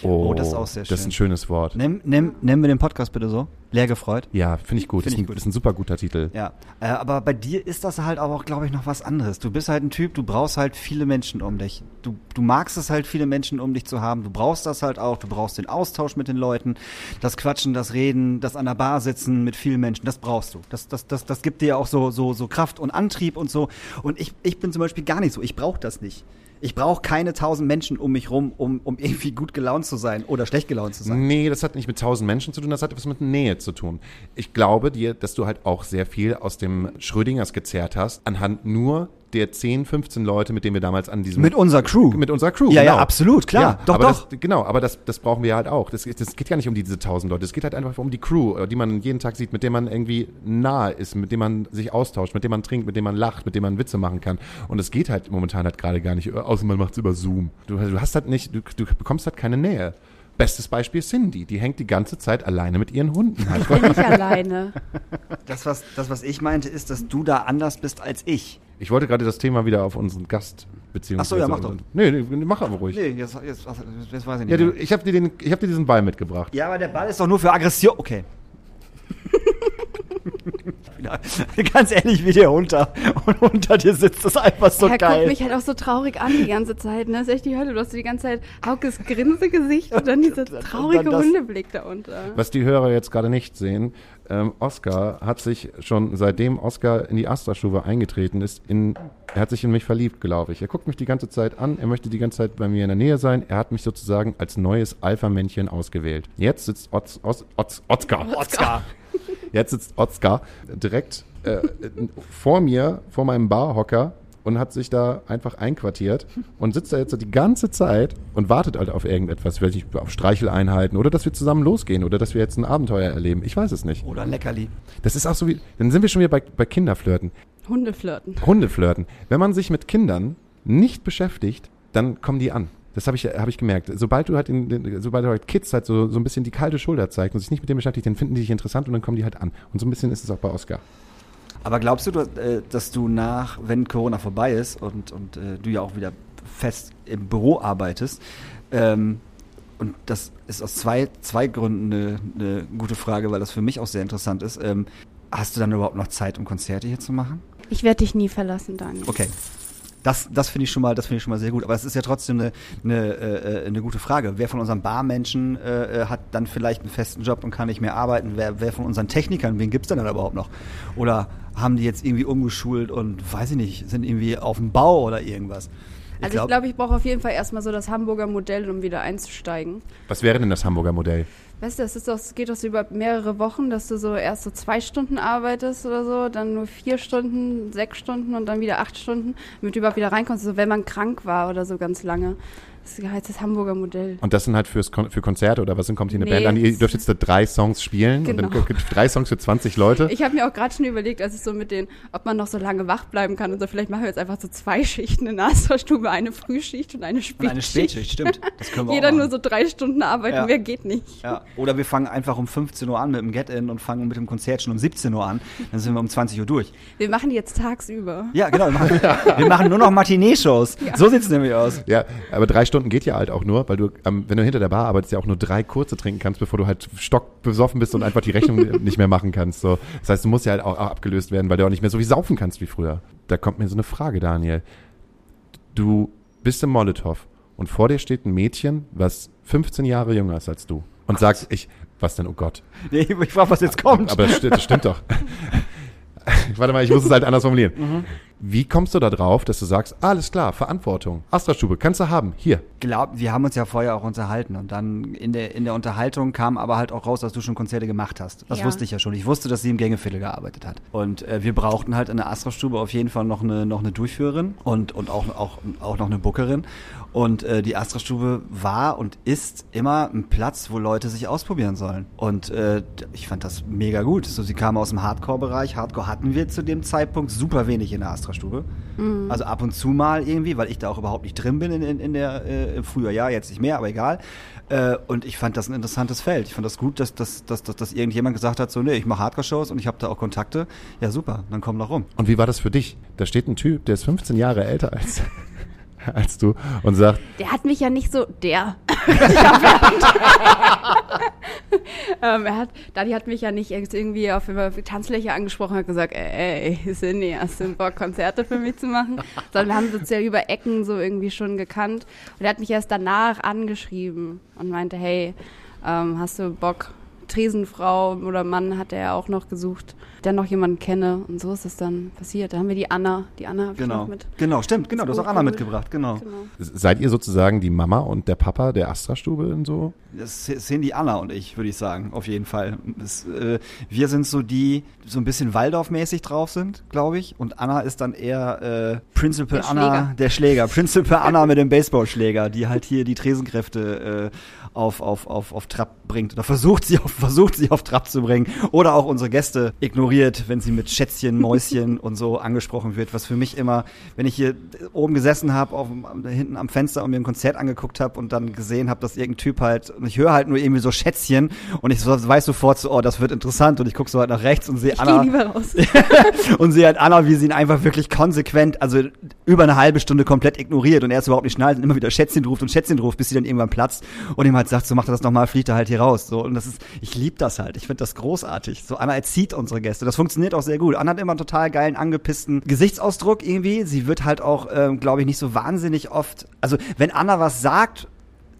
Oh, Oh, das ist auch sehr Das ist schön. ein schönes Wort. Nimm, nimm, nennen wir den Podcast bitte so. Leer gefreut. Ja, finde ich gut. Find ist, ich ein, gut. ist ein super guter Titel. Ja, äh, aber bei dir ist das halt auch, glaube ich, noch was anderes. Du bist halt ein Typ, du brauchst halt viele Menschen um dich. Du, du magst es halt, viele Menschen um dich zu haben. Du brauchst das halt auch. Du brauchst den Austausch mit den Leuten, das Quatschen, das Reden, das an der Bar sitzen mit vielen Menschen. Das brauchst du. Das, das, das, das gibt dir auch so, so, so Kraft und Antrieb und so. Und ich, ich bin zum Beispiel gar nicht so. Ich brauche das nicht. Ich brauche keine tausend Menschen um mich rum, um, um irgendwie gut gelaunt zu sein oder schlecht gelaunt zu sein. Nee, das hat nicht mit tausend Menschen zu tun, das hat etwas mit Nähe zu tun. Ich glaube dir, dass du halt auch sehr viel aus dem Schrödingers gezerrt hast, anhand nur der 10, 15 Leute, mit denen wir damals an diesem... Mit unserer Crew. Mit unserer Crew, Ja, ja, genau. absolut, klar. Ja, Doch, aber doch. Das, genau, aber das, das brauchen wir halt auch. Das, das geht ja nicht um diese tausend Leute, es geht halt einfach um die Crew, die man jeden Tag sieht, mit dem man irgendwie nahe ist, mit dem man sich austauscht, mit dem man trinkt, mit dem man lacht, mit dem man Witze machen kann. Und es geht halt momentan halt gerade gar nicht, außer man macht es über Zoom. Du, du hast halt nicht, du, du bekommst halt keine Nähe. Bestes Beispiel ist Cindy, die hängt die ganze Zeit alleine mit ihren Hunden. Halt. Bin ich alleine. Das was, das, was ich meinte, ist, dass du da anders bist als ich. Ich wollte gerade das Thema wieder auf unseren Gast beziehungsweise... Ach so, ja, mach doch. Nee, nee, mach aber ruhig. Nee, jetzt, jetzt, jetzt weiß ich Ja, nicht. du, mehr. ich habe dir, den- ich hab dir diesen Ball mitgebracht. ja, aber der Ball ist doch nur für Aggression. Okay. Ganz ehrlich wie der unter. Und unter dir sitzt das einfach so er geil. guckt mich halt auch so traurig an die ganze Zeit. Ne? Das ist echt die Hölle. Du hast die ganze Zeit Haukes Grinsegesicht und dann dieser traurige Hundeblick da unter. Was die Hörer jetzt gerade nicht sehen, ähm, Oscar hat sich schon seitdem Oscar in die Astra-Stufe eingetreten ist, in, er hat sich in mich verliebt, glaube ich. Er guckt mich die ganze Zeit an, er möchte die ganze Zeit bei mir in der Nähe sein. Er hat mich sozusagen als neues Alpha-Männchen ausgewählt. Jetzt sitzt Oz, Oz, Oz, Oskar. Oscar. Jetzt sitzt Oskar direkt äh, vor mir, vor meinem Barhocker und hat sich da einfach einquartiert und sitzt da jetzt so die ganze Zeit und wartet halt auf irgendetwas, weiß nicht, auf Streicheleinheiten oder dass wir zusammen losgehen oder dass wir jetzt ein Abenteuer erleben. Ich weiß es nicht. Oder ein Leckerli. Das ist auch so wie, dann sind wir schon wieder bei, bei Kinderflirten. Hundeflirten. Hundeflirten. Wenn man sich mit Kindern nicht beschäftigt, dann kommen die an. Das habe ich, hab ich gemerkt. Sobald du halt, in, den- sobald du halt Kids halt so, so ein bisschen die kalte Schulter zeigst und sich nicht mit dem beschäftigt, dann finden die dich interessant und dann kommen die halt an. Und so ein bisschen ist es auch bei Oscar. Aber glaubst du, äh, dass du nach, wenn Corona vorbei ist und, und äh, du ja auch wieder fest im Büro arbeitest, ähm, und das ist aus zwei, zwei Gründen eine, eine gute Frage, weil das für mich auch sehr interessant ist. Ähm, hast du dann überhaupt noch Zeit, um Konzerte hier zu machen? Ich werde dich nie verlassen, Daniel. Okay. Das, das finde ich schon mal, das finde ich schon mal sehr gut. Aber es ist ja trotzdem eine, eine, äh, eine gute Frage. Wer von unseren Barmenschen äh, äh, hat dann vielleicht einen festen Job und kann nicht mehr arbeiten? Wer, wer von unseren Technikern, wen gibt's denn da überhaupt noch? Oder haben die jetzt irgendwie umgeschult und weiß ich nicht, sind irgendwie auf dem Bau oder irgendwas? Also ich glaube, ich brauche auf jeden Fall erstmal so das Hamburger Modell, um wieder einzusteigen. Was wäre denn das Hamburger Modell? Weißt du, das ist doch, es geht doch so über mehrere Wochen, dass du so erst so zwei Stunden arbeitest oder so, dann nur vier Stunden, sechs Stunden und dann wieder acht Stunden, damit du überhaupt wieder reinkommst. So, wenn man krank war oder so ganz lange. Das heißt das Hamburger Modell. Und das sind halt fürs Kon für Konzerte oder was sind, kommt hier eine Nee. Band an? Ihr dürft jetzt da drei Songs spielen und Genau. dann gibt es drei Songs für 20 Leute. Ich habe mir auch gerade schon überlegt, als ich so mit den, ob man noch so lange wach bleiben kann und so, vielleicht machen wir jetzt einfach so zwei Schichten in der Asterstube, eine Frühschicht und eine Und Spätschicht. eine Spätschicht, stimmt. Das können wir Jeder auch nur so drei Stunden arbeiten, Ja. mehr geht nicht. Ja, oder wir fangen einfach um 15 Uhr an mit dem Get-In und fangen mit dem Konzert schon um 17 Uhr an. Dann sind wir um 20 Uhr durch. Wir machen die jetzt tagsüber. Ja, genau. Wir machen, wir machen nur noch Matinee-Shows. So sieht's nämlich aus. Ja, aber drei Stunden geht ja halt auch nur, weil du, ähm, wenn du hinter der Bar arbeitest, ja auch nur drei kurze trinken kannst, bevor du halt stockbesoffen bist und einfach die Rechnung nicht mehr machen kannst. So. Das heißt, du musst ja halt auch, auch abgelöst werden, weil du auch nicht mehr so viel saufen kannst wie früher. Da kommt mir so eine Frage, Daniel. Du bist im Molotow und vor dir steht ein Mädchen, was 15 Jahre jünger ist als du und sagt, ich, was denn, oh Gott. Nee, ich frage, was jetzt kommt. Aber das, das stimmt doch. Warte mal, ich muss es halt anders formulieren. Mhm. Wie kommst du da drauf, dass du sagst, alles klar, Verantwortung, Astra-Stube, kannst du haben, hier. glaub, wir haben uns ja vorher auch unterhalten und dann in der, in der Unterhaltung kam aber halt auch raus, dass du schon Konzerte gemacht hast. Das Ja. wusste ich ja schon. Ich wusste, dass sie im Gängeviertel gearbeitet hat. Und äh, wir brauchten halt in der Astra-Stube auf jeden Fall noch eine, noch eine Durchführerin und, und auch, auch, auch noch eine Bookerin. Und äh, die Astra-Stube war und ist immer ein Platz, wo Leute sich ausprobieren sollen. Und äh, ich fand das mega gut. So, sie kam aus dem Hardcore-Bereich. Hardcore hatten wir zu dem Zeitpunkt super wenig in der Astra-Stube. Also ab und zu mal irgendwie, weil ich da auch überhaupt nicht drin bin in, in, in der äh, im Frühjahr, ja, jetzt nicht mehr, aber egal. Äh, und ich fand das ein interessantes Feld. Ich fand das gut, dass, dass, dass, dass, dass irgendjemand gesagt hat, so, nee, ich mache Hardcore-Shows und ich habe da auch Kontakte. Ja, super, dann komm doch rum. Und wie war das für dich? Da steht ein Typ, der ist 15 Jahre älter als, als du und sagt, Der hat mich ja nicht so, der. ähm, er hat, Dadi hat mich ja nicht irgendwie auf Tanzfläche angesprochen und hat gesagt, ey, Cindy, hast du Bock, Konzerte für mich zu machen? Sondern wir haben uns ja über Ecken so irgendwie schon gekannt. Und er hat mich erst danach angeschrieben und meinte, hey, ähm, hast du Bock? Tresenfrau oder Mann hat er ja auch noch gesucht, der noch jemanden kenne. Und so ist es dann passiert. Da haben wir die Anna, die Anna habe ich Genau. noch mit. Genau, stimmt, genau, du hast auch Anna mitgebracht, genau. Genau. seid ihr sozusagen die Mama und der Papa der Astra-Stube und so? Das sind die Anna und ich, würde ich sagen, auf jeden Fall. Es, äh, wir sind so die, so ein bisschen Waldorf-mäßig drauf sind, glaube ich. Und Anna ist dann eher äh, Principal Der Anna, Schläger. der Schläger. Principal Anna mit dem Baseballschläger, die halt hier die Tresenkräfte äh, auf, auf, auf, auf Trab bringt. Oder versucht sie, auf, versucht sie auf Trab zu bringen. Oder auch unsere Gäste ignoriert, wenn sie mit Schätzchen, Mäuschen und so angesprochen wird. Was für mich immer, wenn ich hier oben gesessen habe, hinten am Fenster und mir ein Konzert angeguckt habe und dann gesehen habe, dass irgendein Typ halt, und ich höre halt nur irgendwie so Schätzchen und ich weiß sofort so, oh, das wird interessant und ich gucke so halt nach rechts und sehe Anna lieber raus. und sehe halt Anna, wie sie ihn einfach wirklich konsequent, also über eine halbe Stunde komplett ignoriert und er es überhaupt nicht schnallt und immer wieder Schätzchen ruft und Schätzchen ruft, bis sie dann irgendwann platzt und ihm halt sagt, so macht er das nochmal, fliegt er halt hier raus. So, und das ist, ich liebe das halt. Ich finde das großartig. So, Anna erzieht unsere Gäste. Das funktioniert auch sehr gut. Anna hat immer einen total geilen, angepissten Gesichtsausdruck irgendwie. Sie wird halt auch, ähm, glaube ich, nicht so wahnsinnig oft, also wenn Anna was sagt,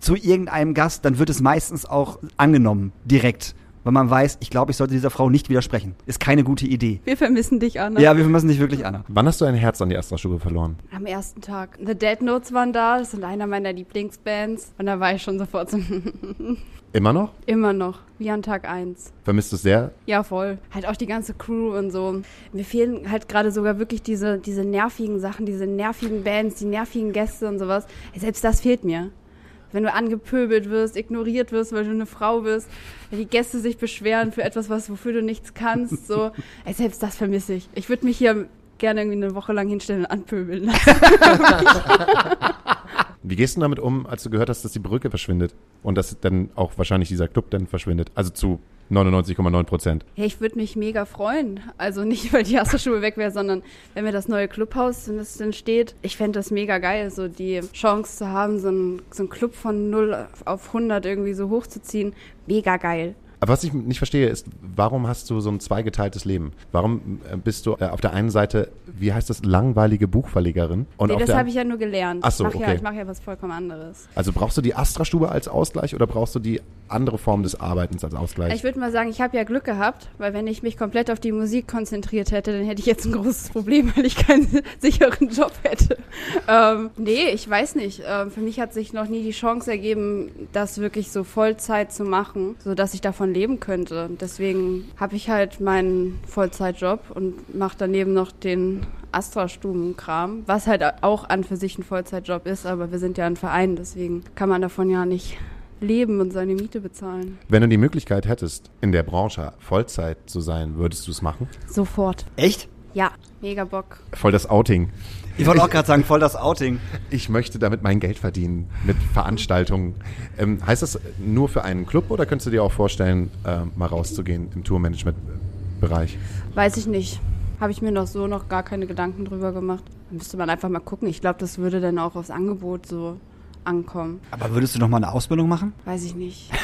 zu irgendeinem Gast, dann wird es meistens auch angenommen, direkt. Weil man weiß, ich glaube, ich sollte dieser Frau nicht widersprechen. Ist keine gute Idee. Wir vermissen dich, Anna. Ja, wir vermissen nicht wirklich Anna. Wann hast du ein Herz an die Astra-Stube verloren? Am ersten Tag. The Dead Notes waren da, das sind einer meiner Lieblingsbands. Und da war ich schon sofort so, Immer noch? immer noch, wie an Tag eins. Vermisst du es sehr? Ja, voll. Halt auch die ganze Crew und so. Mir fehlen halt gerade sogar wirklich diese, diese nervigen Sachen, diese nervigen Bands, die nervigen Gäste und sowas. Selbst das fehlt mir. Wenn du angepöbelt wirst, ignoriert wirst, weil du eine Frau bist, wenn die Gäste sich beschweren für etwas, was, wofür du nichts kannst, so. Ey, selbst das vermisse ich. Ich würde mich hier gerne irgendwie eine Woche lang hinstellen und anpöbeln lassen. Wie gehst du damit um, als du gehört hast, dass die Brücke verschwindet und dass dann auch wahrscheinlich dieser Club dann verschwindet? Also zu 99,9 Prozent. Ja, ich würde mich mega freuen. Also nicht, weil die erste Schule weg wäre, sondern wenn wir das neue Clubhaus, wenn das dann steht. Ich fände das mega geil, so die Chance zu haben, so einen so einen Club von 0 auf 100 irgendwie so hochzuziehen. Mega geil. Aber was ich nicht verstehe, ist, warum hast du so ein zweigeteiltes Leben? Warum äh, bist du äh, auf der einen Seite, wie heißt das, langweilige Buchverlegerin? Und Nee, das habe ich ja nur gelernt. Ach so, ich mache okay. ja, ich mach ja was vollkommen anderes. also brauchst du die Astra-Stube als Ausgleich oder brauchst du die andere Form des Arbeitens als Ausgleich? Ich würde mal sagen, ich habe ja Glück gehabt, weil wenn ich mich komplett auf die Musik konzentriert hätte, dann hätte ich jetzt ein großes Problem, weil ich keinen sicheren Job hätte. Ähm, nee, ich weiß nicht. Ähm, für mich hat sich noch nie die Chance ergeben, das wirklich so Vollzeit zu machen, sodass ich davon leben könnte. Deswegen habe ich halt meinen Vollzeitjob und mache daneben noch den Astra-Stuben-Kram, was halt auch an für sich ein Vollzeitjob ist, aber wir sind ja ein Verein, deswegen kann man davon ja nicht leben und seine Miete bezahlen. Wenn du die Möglichkeit hättest, in der Branche Vollzeit zu sein, würdest du es machen? Sofort. Echt? Ja, mega Bock. Voll das Outing. Ich wollte auch gerade sagen, voll das Outing. Ich möchte damit mein Geld verdienen mit Veranstaltungen. Ähm, heißt das nur für einen Club oder könntest du dir auch vorstellen, äh, mal rauszugehen im Tourmanagement-Bereich? Weiß ich nicht. Habe ich mir noch so noch gar keine Gedanken drüber gemacht. Müsste man einfach mal gucken. Ich glaube, das würde dann auch aufs Angebot so ankommen. Aber würdest du noch mal eine Ausbildung machen? Weiß ich nicht.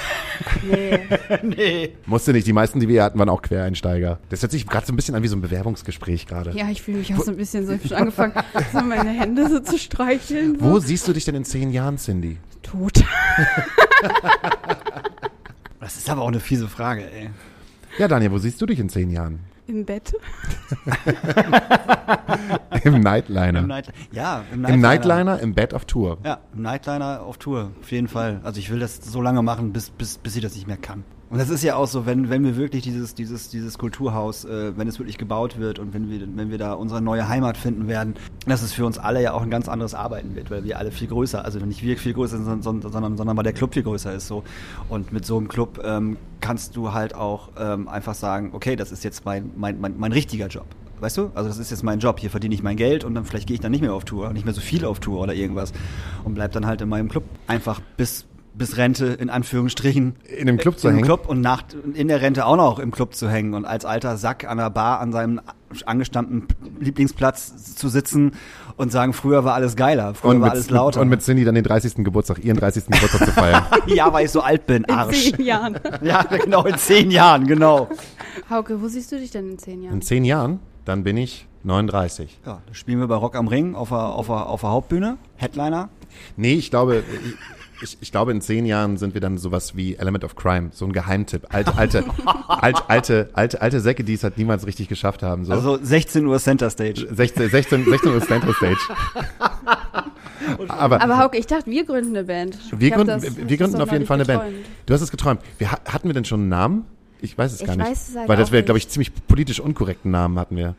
Nee. Nee. Musste nicht. Die meisten, die wir hatten, waren auch Quereinsteiger. Das hört sich gerade so ein bisschen an wie so ein Bewerbungsgespräch gerade. Ja, ich fühle mich auch so ein bisschen so. Ich hab schon angefangen, so meine Hände so zu streicheln. Wo So. siehst du dich denn in zehn Jahren, Cindy? Tot. Das ist aber auch eine fiese Frage, ey. Ja, Daniel, wo siehst du dich in zehn Jahren? Im Bett. Im Nightliner. Im Night ja, im Im Nightliner, im Bed auf Tour. Ja, im Nightliner auf Tour, auf jeden Fall. Also ich will das so lange machen, bis, bis, bis ich das nicht mehr kann. Und das ist ja auch so, wenn, wenn wir wirklich dieses, dieses, dieses Kulturhaus, äh, wenn es wirklich gebaut wird und wenn wir, wenn wir da unsere neue Heimat finden werden, dass es für uns alle ja auch ein ganz anderes Arbeiten wird, weil wir alle viel größer, also nicht wir viel größer sind, sondern, sondern, sondern weil der Club viel größer ist so. Und mit so einem Club ähm, kannst du halt auch ähm, einfach sagen, okay, das ist jetzt mein, mein, mein, mein richtiger Job. Weißt du? Also das ist jetzt mein Job. Hier verdiene ich mein Geld und dann vielleicht gehe ich dann nicht mehr auf Tour, nicht mehr so viel auf Tour oder irgendwas und bleib dann halt in meinem Club einfach bis bis Rente in Anführungsstrichen In dem Club zu im hängen? Club und nach in der Rente auch noch im Club zu hängen und als alter Sack an der Bar an seinem angestammten Lieblingsplatz zu sitzen und sagen, früher war alles geiler, früher Und war mit, alles lauter. und mit Cindy dann den 30. Geburtstag, ihren 30. Geburtstag zu feiern. ja, weil ich so alt bin, In Arsch. zehn Jahren. Ja, genau, in zehn Jahren, genau. Hauke, wo siehst du dich denn in zehn Jahren? In zehn Jahren, dann bin ich 39. Ja, da spielen wir bei Rock am Ring auf der, auf der, auf der Hauptbühne, Headliner. Nee, ich glaube, ich, ich glaube, in zehn Jahren sind wir dann sowas wie Element of Crime, so ein Geheimtipp. Alte, alte, alte, alte, alte, alte Säcke, die es halt niemals richtig geschafft haben. So. Also 16 Uhr Center Stage. 16, 16, 16 Uhr Central Stage. Aber, Aber Hauke, ich dachte, wir gründen eine Band. wir hab gründen, das- wir gründen auf jeden Fall eine Band. Du hast es geträumt. Wir, ha- hatten wir denn schon einen Namen? Ich weiß es Ich gar nicht. weiß es halt Weil das wäre, glaube ich, ziemlich politisch unkorrekten Namen hatten wir.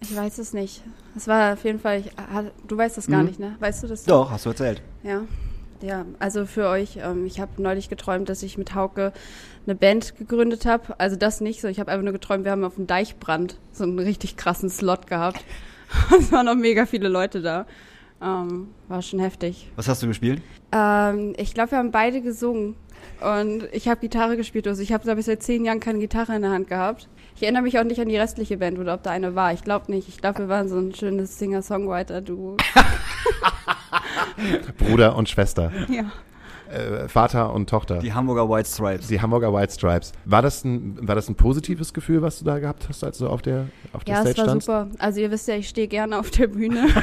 Ich weiß es nicht. Es war auf jeden Fall, ich, du weißt das gar Mhm. nicht, ne? Weißt du das? Doch, hast du erzählt. Ja. Ja, also für euch, ähm, ich habe neulich geträumt, dass ich mit Hauke eine Band gegründet habe. Also das nicht so. Ich habe einfach nur geträumt, wir haben auf dem Deichbrand so einen richtig krassen Slot gehabt. Es waren noch mega viele Leute da. Ähm, war schon heftig. Was hast du gespielt? Ähm, ich glaube, wir haben beide gesungen. Und ich habe Gitarre gespielt. Also ich habe, glaube ich, seit zehn Jahren keine Gitarre in der Hand gehabt. Ich erinnere mich auch nicht an die restliche Band oder ob da eine war. Ich glaube nicht. Ich glaube, wir waren so ein schönes Singer-Songwriter-Duo. Bruder und Schwester. ja. Äh, Vater und Tochter. Die Hamburger White Stripes. Die Hamburger White Stripes. War das ein, war das ein positives Gefühl, was du da gehabt hast, als du auf der, auf der Ja, es Stage war standst? super. Also ihr wisst ja, ich stehe gerne auf der Bühne.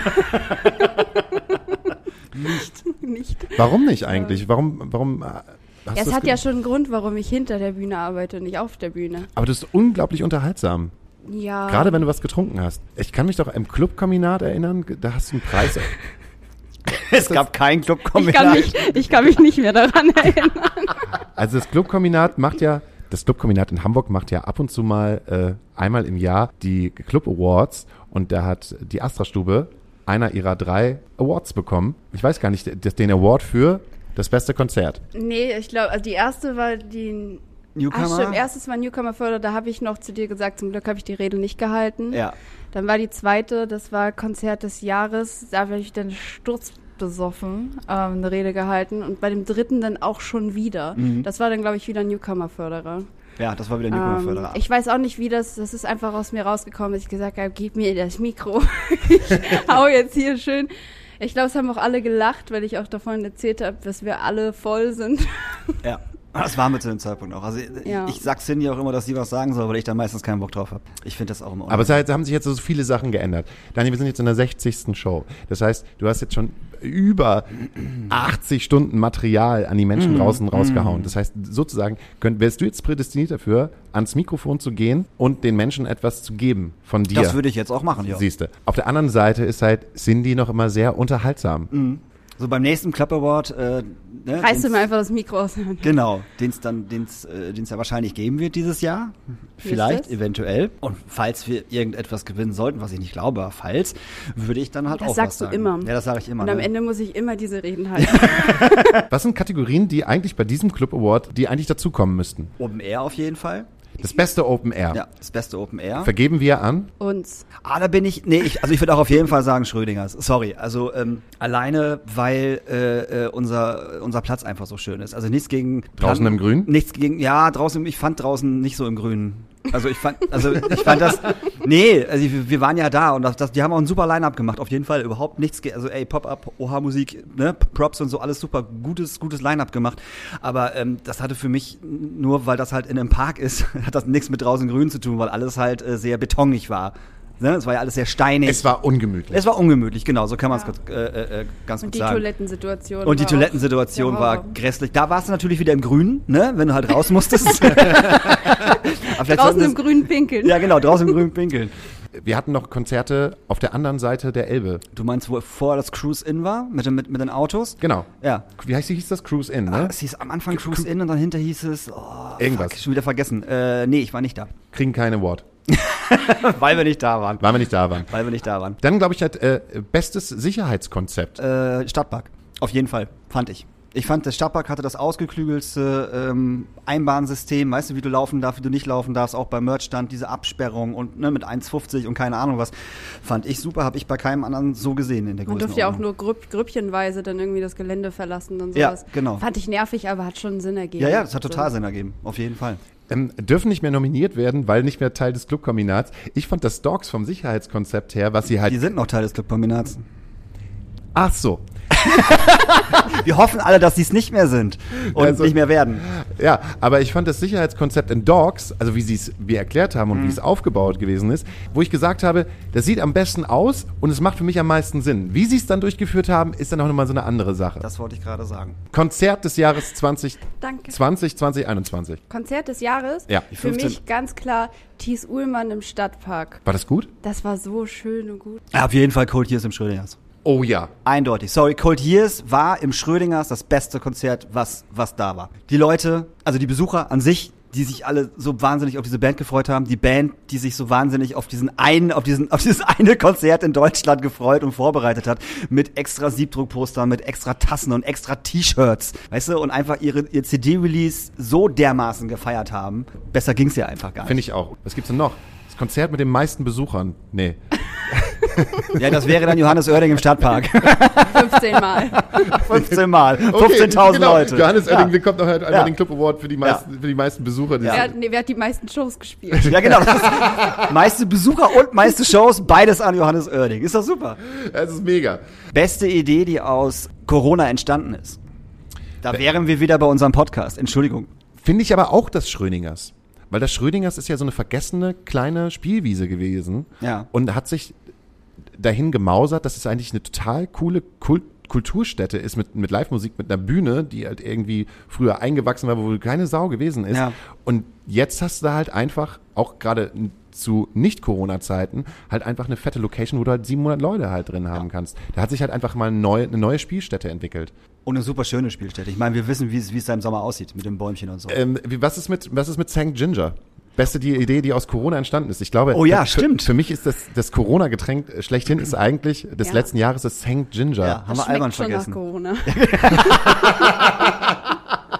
Nicht. nicht. Warum nicht eigentlich? Warum, warum äh, hast Ja, du es hat ja schon einen Grund, warum ich hinter der Bühne arbeite und nicht auf der Bühne. Aber das ist unglaublich unterhaltsam. Ja. Gerade wenn du was getrunken hast. Ich kann mich doch im Clubkombinat erinnern, da hast du einen Preis. Es gab kein Club ich kann, mich, ich kann mich nicht mehr daran erinnern. Also das Clubkombinat macht ja, das Clubkombinat in Hamburg macht ja ab und zu mal äh, einmal im Jahr die Club Awards und da hat die Astra-Stube einer ihrer drei Awards bekommen. Ich weiß gar nicht, den Award für das beste Konzert. Nee, ich glaube, also die erste war die. Ach Newcomer. stimmt, erstes war Newcomer Förder, da habe ich noch zu dir gesagt, zum Glück habe ich die Rede nicht gehalten. Ja. Dann war die zweite, das war Konzert des Jahres, da habe ich dann sturzbesoffen ähm, eine Rede gehalten und bei dem dritten dann auch schon wieder. Mhm. Das war dann, glaube ich, wieder Newcomer-Förderer. Ja, das war wieder Newcomer Ähm, Förderer. ich weiß auch nicht, wie das, das ist einfach aus mir rausgekommen, dass ich gesagt habe, gib mir das Mikro. ich hau jetzt hier schön. Ich glaube, es haben auch alle gelacht, weil ich auch davon erzählt habe, dass wir alle voll sind. ja. Das war mir zu dem Zeitpunkt auch. Also Ja. ich sag Cindy auch immer, dass sie was sagen soll, weil ich da meistens keinen Bock drauf habe. Ich finde das auch immer Aber es haben sich jetzt so viele Sachen geändert. Daniel, wir sind jetzt in der 60. Show. Das heißt, du hast jetzt schon über 80 Stunden Material an die Menschen Mhm. draußen rausgehauen. Das heißt, sozusagen, könnt, wärst du jetzt prädestiniert dafür, ans Mikrofon zu gehen und den Menschen etwas zu geben von dir. Das würde ich jetzt auch machen, ja. Siehst du. Auf der anderen Seite ist halt Cindy noch immer sehr unterhaltsam. Mhm. So beim nächsten Club Award, äh, ne, Reißt du mir einfach das Mikro aus. Genau, den es dann, den's, äh, den's ja wahrscheinlich geben wird dieses Jahr. Vielleicht, eventuell. Und falls wir irgendetwas gewinnen sollten, was ich nicht glaube, aber falls, würde ich dann halt Das auch sagst du was sagen. immer. Ja, das sage ich immer. Und am ne? Ende muss ich immer diese Reden halten. Was sind Kategorien, die eigentlich bei diesem Club Award, die eigentlich dazukommen müssten? Open Air auf jeden Fall. Das beste Open Air. Ja, das beste Open Air. Vergeben wir an? Uns. Ah, da bin ich, nee, ich, also ich würde auch auf jeden Fall sagen Schrödingers. Sorry, also ähm, alleine, weil äh, äh, unser unser Platz einfach so schön ist. Also nichts gegen Draußen im Grün? Nichts gegen, ja, draußen. Ich fand draußen nicht so im Grünen. Also ich fand, also ich fand das, nee, also wir, waren ja da und das, das, die haben auch ein super Line-Up gemacht, auf jeden Fall, überhaupt nichts, also ey, Pop-Up, OH-Musik, ne, Props und so, alles super, gutes, gutes Line-Up gemacht, aber ähm, das hatte für mich, nur weil das halt in einem Park ist, hat das nichts mit draußen Grün zu tun, weil alles halt äh, sehr betonig war. Ne? Es war ja alles sehr steinig. Es war ungemütlich. es war ungemütlich, genau, so kann man es Ja. äh, äh, ganz Und gut die sagen. Toilettensituation. Und die war auch Toilettensituation der war grässlich. Da warst du natürlich wieder im Grünen, ne? wenn du halt raus musstest. Draußen im grünen Pinkeln. Ja, genau, draußen im grünen Pinkeln. Wir hatten noch Konzerte auf der anderen Seite der Elbe. Du meinst, wo vor das Cruise In war, mit, den- mit, mit den Autos? Genau. Ja. Wie heißt hieß das? Cruise In, Ah, ne? es hieß am Anfang Cruise In und dann hinter hieß es, oh, Irgendwas. fuck, schon wieder vergessen. Äh, nee, ich war nicht da. Kriegen kein Award. Weil wir nicht da waren. Weil wir nicht da waren. Weil wir nicht da waren. Dann glaube ich halt äh, bestes Sicherheitskonzept. Äh, Stadtpark. Auf jeden Fall, fand ich. Ich fand, der Stadtpark hatte das ausgeklügelste ähm, Einbahnsystem, weißt du, wie du laufen darfst, wie du nicht laufen darfst, auch beim Merchstand, diese Absperrung und ne, mit 1,50 und keine Ahnung was. Fand ich super, habe ich bei keinem anderen so gesehen in der Man durfte ja auch nur grüpp, grüppchenweise dann irgendwie das Gelände verlassen und Ja, sowas. genau. Fand ich nervig, aber hat schon Sinn ergeben. Ja, ja, das hat total So. Sinn ergeben, auf jeden Fall. Ähm, dürfen nicht mehr nominiert werden, weil nicht mehr Teil des Clubkombinats. Ich fand das Dogs vom Sicherheitskonzept her, was sie halt. Die sind noch Teil des Clubkombinats. Ach so. Wir hoffen alle, dass sie es nicht mehr sind und Also- nicht mehr werden. Ja, aber ich fand das Sicherheitskonzept in Dogs, also wie sie es mir erklärt haben und wie es aufgebaut gewesen ist, wo ich gesagt habe, das sieht am besten aus und es macht für mich am meisten Sinn. Wie sie es dann durchgeführt haben, ist dann auch nochmal so eine andere Sache. Das wollte ich gerade sagen. Konzert des Jahres 2020, Danke. 2021. Konzert des Jahres? Ja. Für 15 mich ganz klar Thies Uhlmann im Stadtpark. War das gut? Das war so schön und gut. Ja, auf jeden Fall Cold Years im Schrödingers. Oh ja. Eindeutig. Sorry, Cold Years war im Schrödingers das beste Konzert, was, was da war. Die Leute, also die Besucher an sich, die sich alle so wahnsinnig auf diese Band gefreut haben, die Band, die sich so wahnsinnig auf diesen einen, auf diesen, auf dieses eine Konzert in Deutschland gefreut und vorbereitet hat, mit extra Siebdruckpostern, mit extra Tassen und extra T-Shirts, weißt du, und einfach ihre, ihr CD-Release so dermaßen gefeiert haben. Besser ging's ja einfach gar nicht. Finde ich auch. Was gibt's denn noch? Konzert mit den meisten Besuchern. Nee. Ja, das wäre dann Johannes Oerding im Stadtpark. 15 Mal. 15 Mal. 15.000 Okay, genau. Leute. Johannes Ja. Oerding bekommt noch halt einmal Ja. den Club Award für die meisten, für die meisten Besucher. wer, Das- hat, nee, wer hat die meisten Shows gespielt? Ja, genau. Meiste Besucher und meiste Shows, beides an Johannes Oerding. Ist doch super. Das ist mega. Beste Idee, die aus Corona entstanden ist. Da wären wir wieder bei unserem Podcast. Entschuldigung. Finde ich aber auch das Schrödingers. Weil das Schrödingers ist ja so eine vergessene kleine Spielwiese gewesen. Ja. Und hat sich dahin gemausert, dass es eigentlich eine total coole Kult Kulturstätte ist mit, mit Live-Musik, mit einer Bühne, die halt irgendwie früher eingewachsen war, wo keine Sau gewesen ist. Ja. Und jetzt hast du da halt einfach, auch gerade zu Nicht-Corona-Zeiten, halt einfach eine fette Location, wo du halt 700 Leute halt drin haben kannst. Da hat sich halt einfach mal neu, eine neue Spielstätte entwickelt. Und eine super schöne Spielstätte. Ich meine, wir wissen, wie es wie es da im Sommer aussieht mit dem Bäumchen und so. Ähm, wie, was ist mit, was ist mit St. Ginger? Beste die Idee, die aus Corona entstanden ist. Ich glaube, Oh ja, für, stimmt. Für mich ist das, das Corona-Getränk schlechthin ist eigentlich des Ja. letzten Jahres das St. Ginger. Ja. Haben Das wir schmeckt vergessen. schon nach Corona.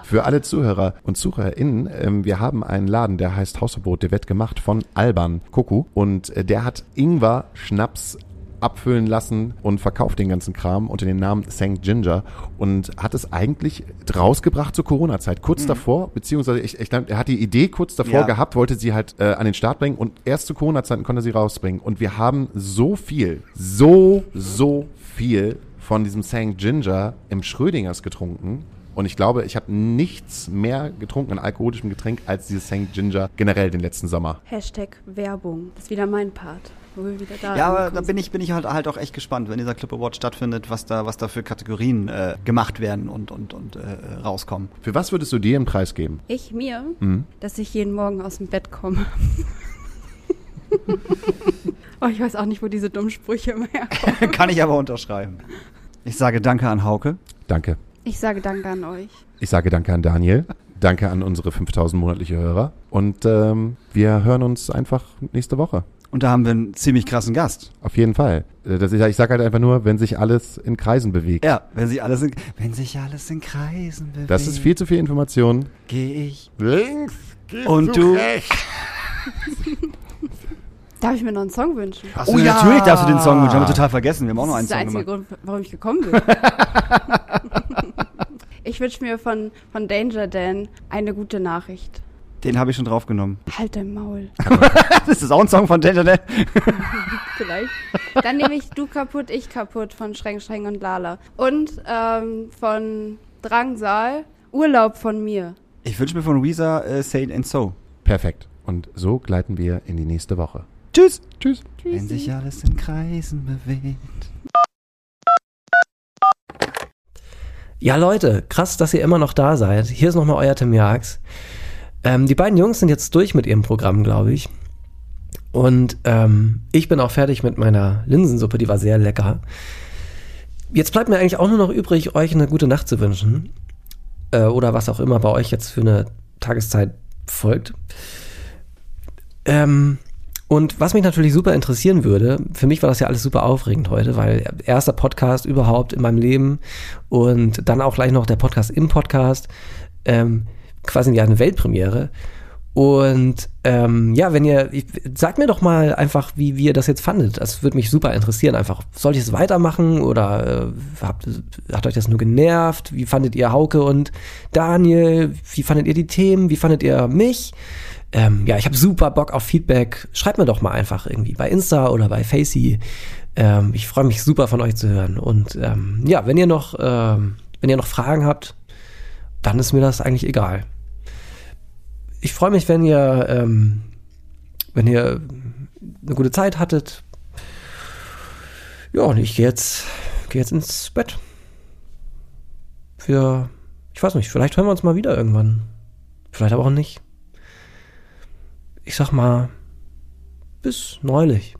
Für alle Zuhörer und ZuhörerInnen, ähm, wir haben einen Laden, der heißt Hausverbot, der wird gemacht von Alban Kuku und äh, der hat Ingwer, Schnaps abfüllen lassen und verkauft den ganzen Kram unter dem Namen St. Ginger und hat es eigentlich rausgebracht zur Corona-Zeit, kurz davor, beziehungsweise ich, ich glaub, er hat die Idee kurz davor Ja. gehabt, wollte sie halt äh, an den Start bringen und erst zu Corona-Zeiten konnte er sie rausbringen und wir haben so viel, so, so viel von diesem St. Ginger im Schrödingers getrunken Und ich glaube, ich habe nichts mehr getrunken an alkoholischem Getränk als dieses St. Ginger generell den letzten Sommer. Hashtag Werbung. Das ist wieder mein Part. Wo wir wieder da Ja, aber da bin ich, bin ich halt, halt auch echt gespannt, wenn dieser Clip Award stattfindet, was da, was da für Kategorien äh, gemacht werden und, und, und äh, rauskommen. Für was würdest du dir einen Preis geben? Ich mir, Mhm. dass ich jeden Morgen aus dem Bett komme. oh, ich weiß auch nicht, wo diese dummen Sprüche immer herkommen. Kann ich aber unterschreiben. Ich sage Danke an Hauke. Danke. Ich sage Danke an euch. Ich sage danke an Daniel. Danke an unsere 5000 monatliche Hörer. Und ähm, wir hören uns einfach nächste Woche. Und da haben wir einen ziemlich krassen Gast. Auf jeden Fall. Äh, Das, ich ich sage halt einfach nur, wenn sich alles in Kreisen bewegt. Ja, wenn sich alles in, wenn sich alles in Kreisen bewegt. Das ist viel zu viel Information. Gehe ich. Links Und du. Darf ich mir noch einen Song wünschen? Oh ja, natürlich darfst du den Song wünschen. Haben wir total vergessen. Wir haben auch noch das einen ist der Song einzige gemacht. Grund, warum ich gekommen bin. ich wünsche mir von, von Danger Dan eine gute Nachricht. Den habe ich schon draufgenommen. Halt dein Maul. ist das auch ein Song von Danger Dan? Vielleicht. Dann nehme ich Du kaputt, ich kaputt von Schreng, Schreng und Lala. Und ähm, von Drangsal Urlaub von mir. Ich wünsche mir von Weezer äh, Say It and So. Perfekt. Und so gleiten wir in die nächste Woche. Tschüss. Tschüss. Wenn sich alles in Kreisen bewegt. Ja, Leute, krass, dass ihr immer noch da seid. Hier ist nochmal euer Tim Jags. Ähm, die beiden Jungs sind jetzt durch mit ihrem Programm, glaube ich. Und ähm, ich bin auch fertig mit meiner Linsensuppe, die war sehr lecker. Jetzt bleibt mir eigentlich auch nur noch übrig, euch eine gute Nacht zu wünschen. Äh, oder was auch immer bei euch jetzt für eine Tageszeit folgt. Ähm, und was mich natürlich super interessieren würde, für mich war das ja alles super aufregend heute, weil erster Podcast überhaupt in meinem Leben und dann auch gleich noch der Podcast im Podcast, ähm, quasi ja eine Weltpremiere. Und ähm, ja, wenn ihr, sagt mir doch mal einfach, wie, wie ihr das jetzt fandet. Das würde mich super interessieren. Einfach, soll ich es weitermachen oder äh, habt, hat euch das nur genervt? Wie fandet ihr Hauke und Daniel? Wie fandet ihr die Themen? Wie fandet ihr mich? Ähm, ja, ich habe super Bock auf Feedback. Schreibt mir doch mal einfach irgendwie bei Insta oder bei Facey. Ähm, ich freue mich super von euch zu hören. Und ähm, ja, wenn ihr noch, ähm, wenn ihr noch Fragen habt, dann ist mir das eigentlich egal. Ich freue mich, wenn ihr, ähm, wenn ihr eine gute Zeit hattet. Ja, und ich gehe jetzt, gehe jetzt ins Bett. Für, ich weiß nicht, vielleicht hören wir uns mal wieder irgendwann. Vielleicht aber auch nicht. Ich sag mal, bis neulich.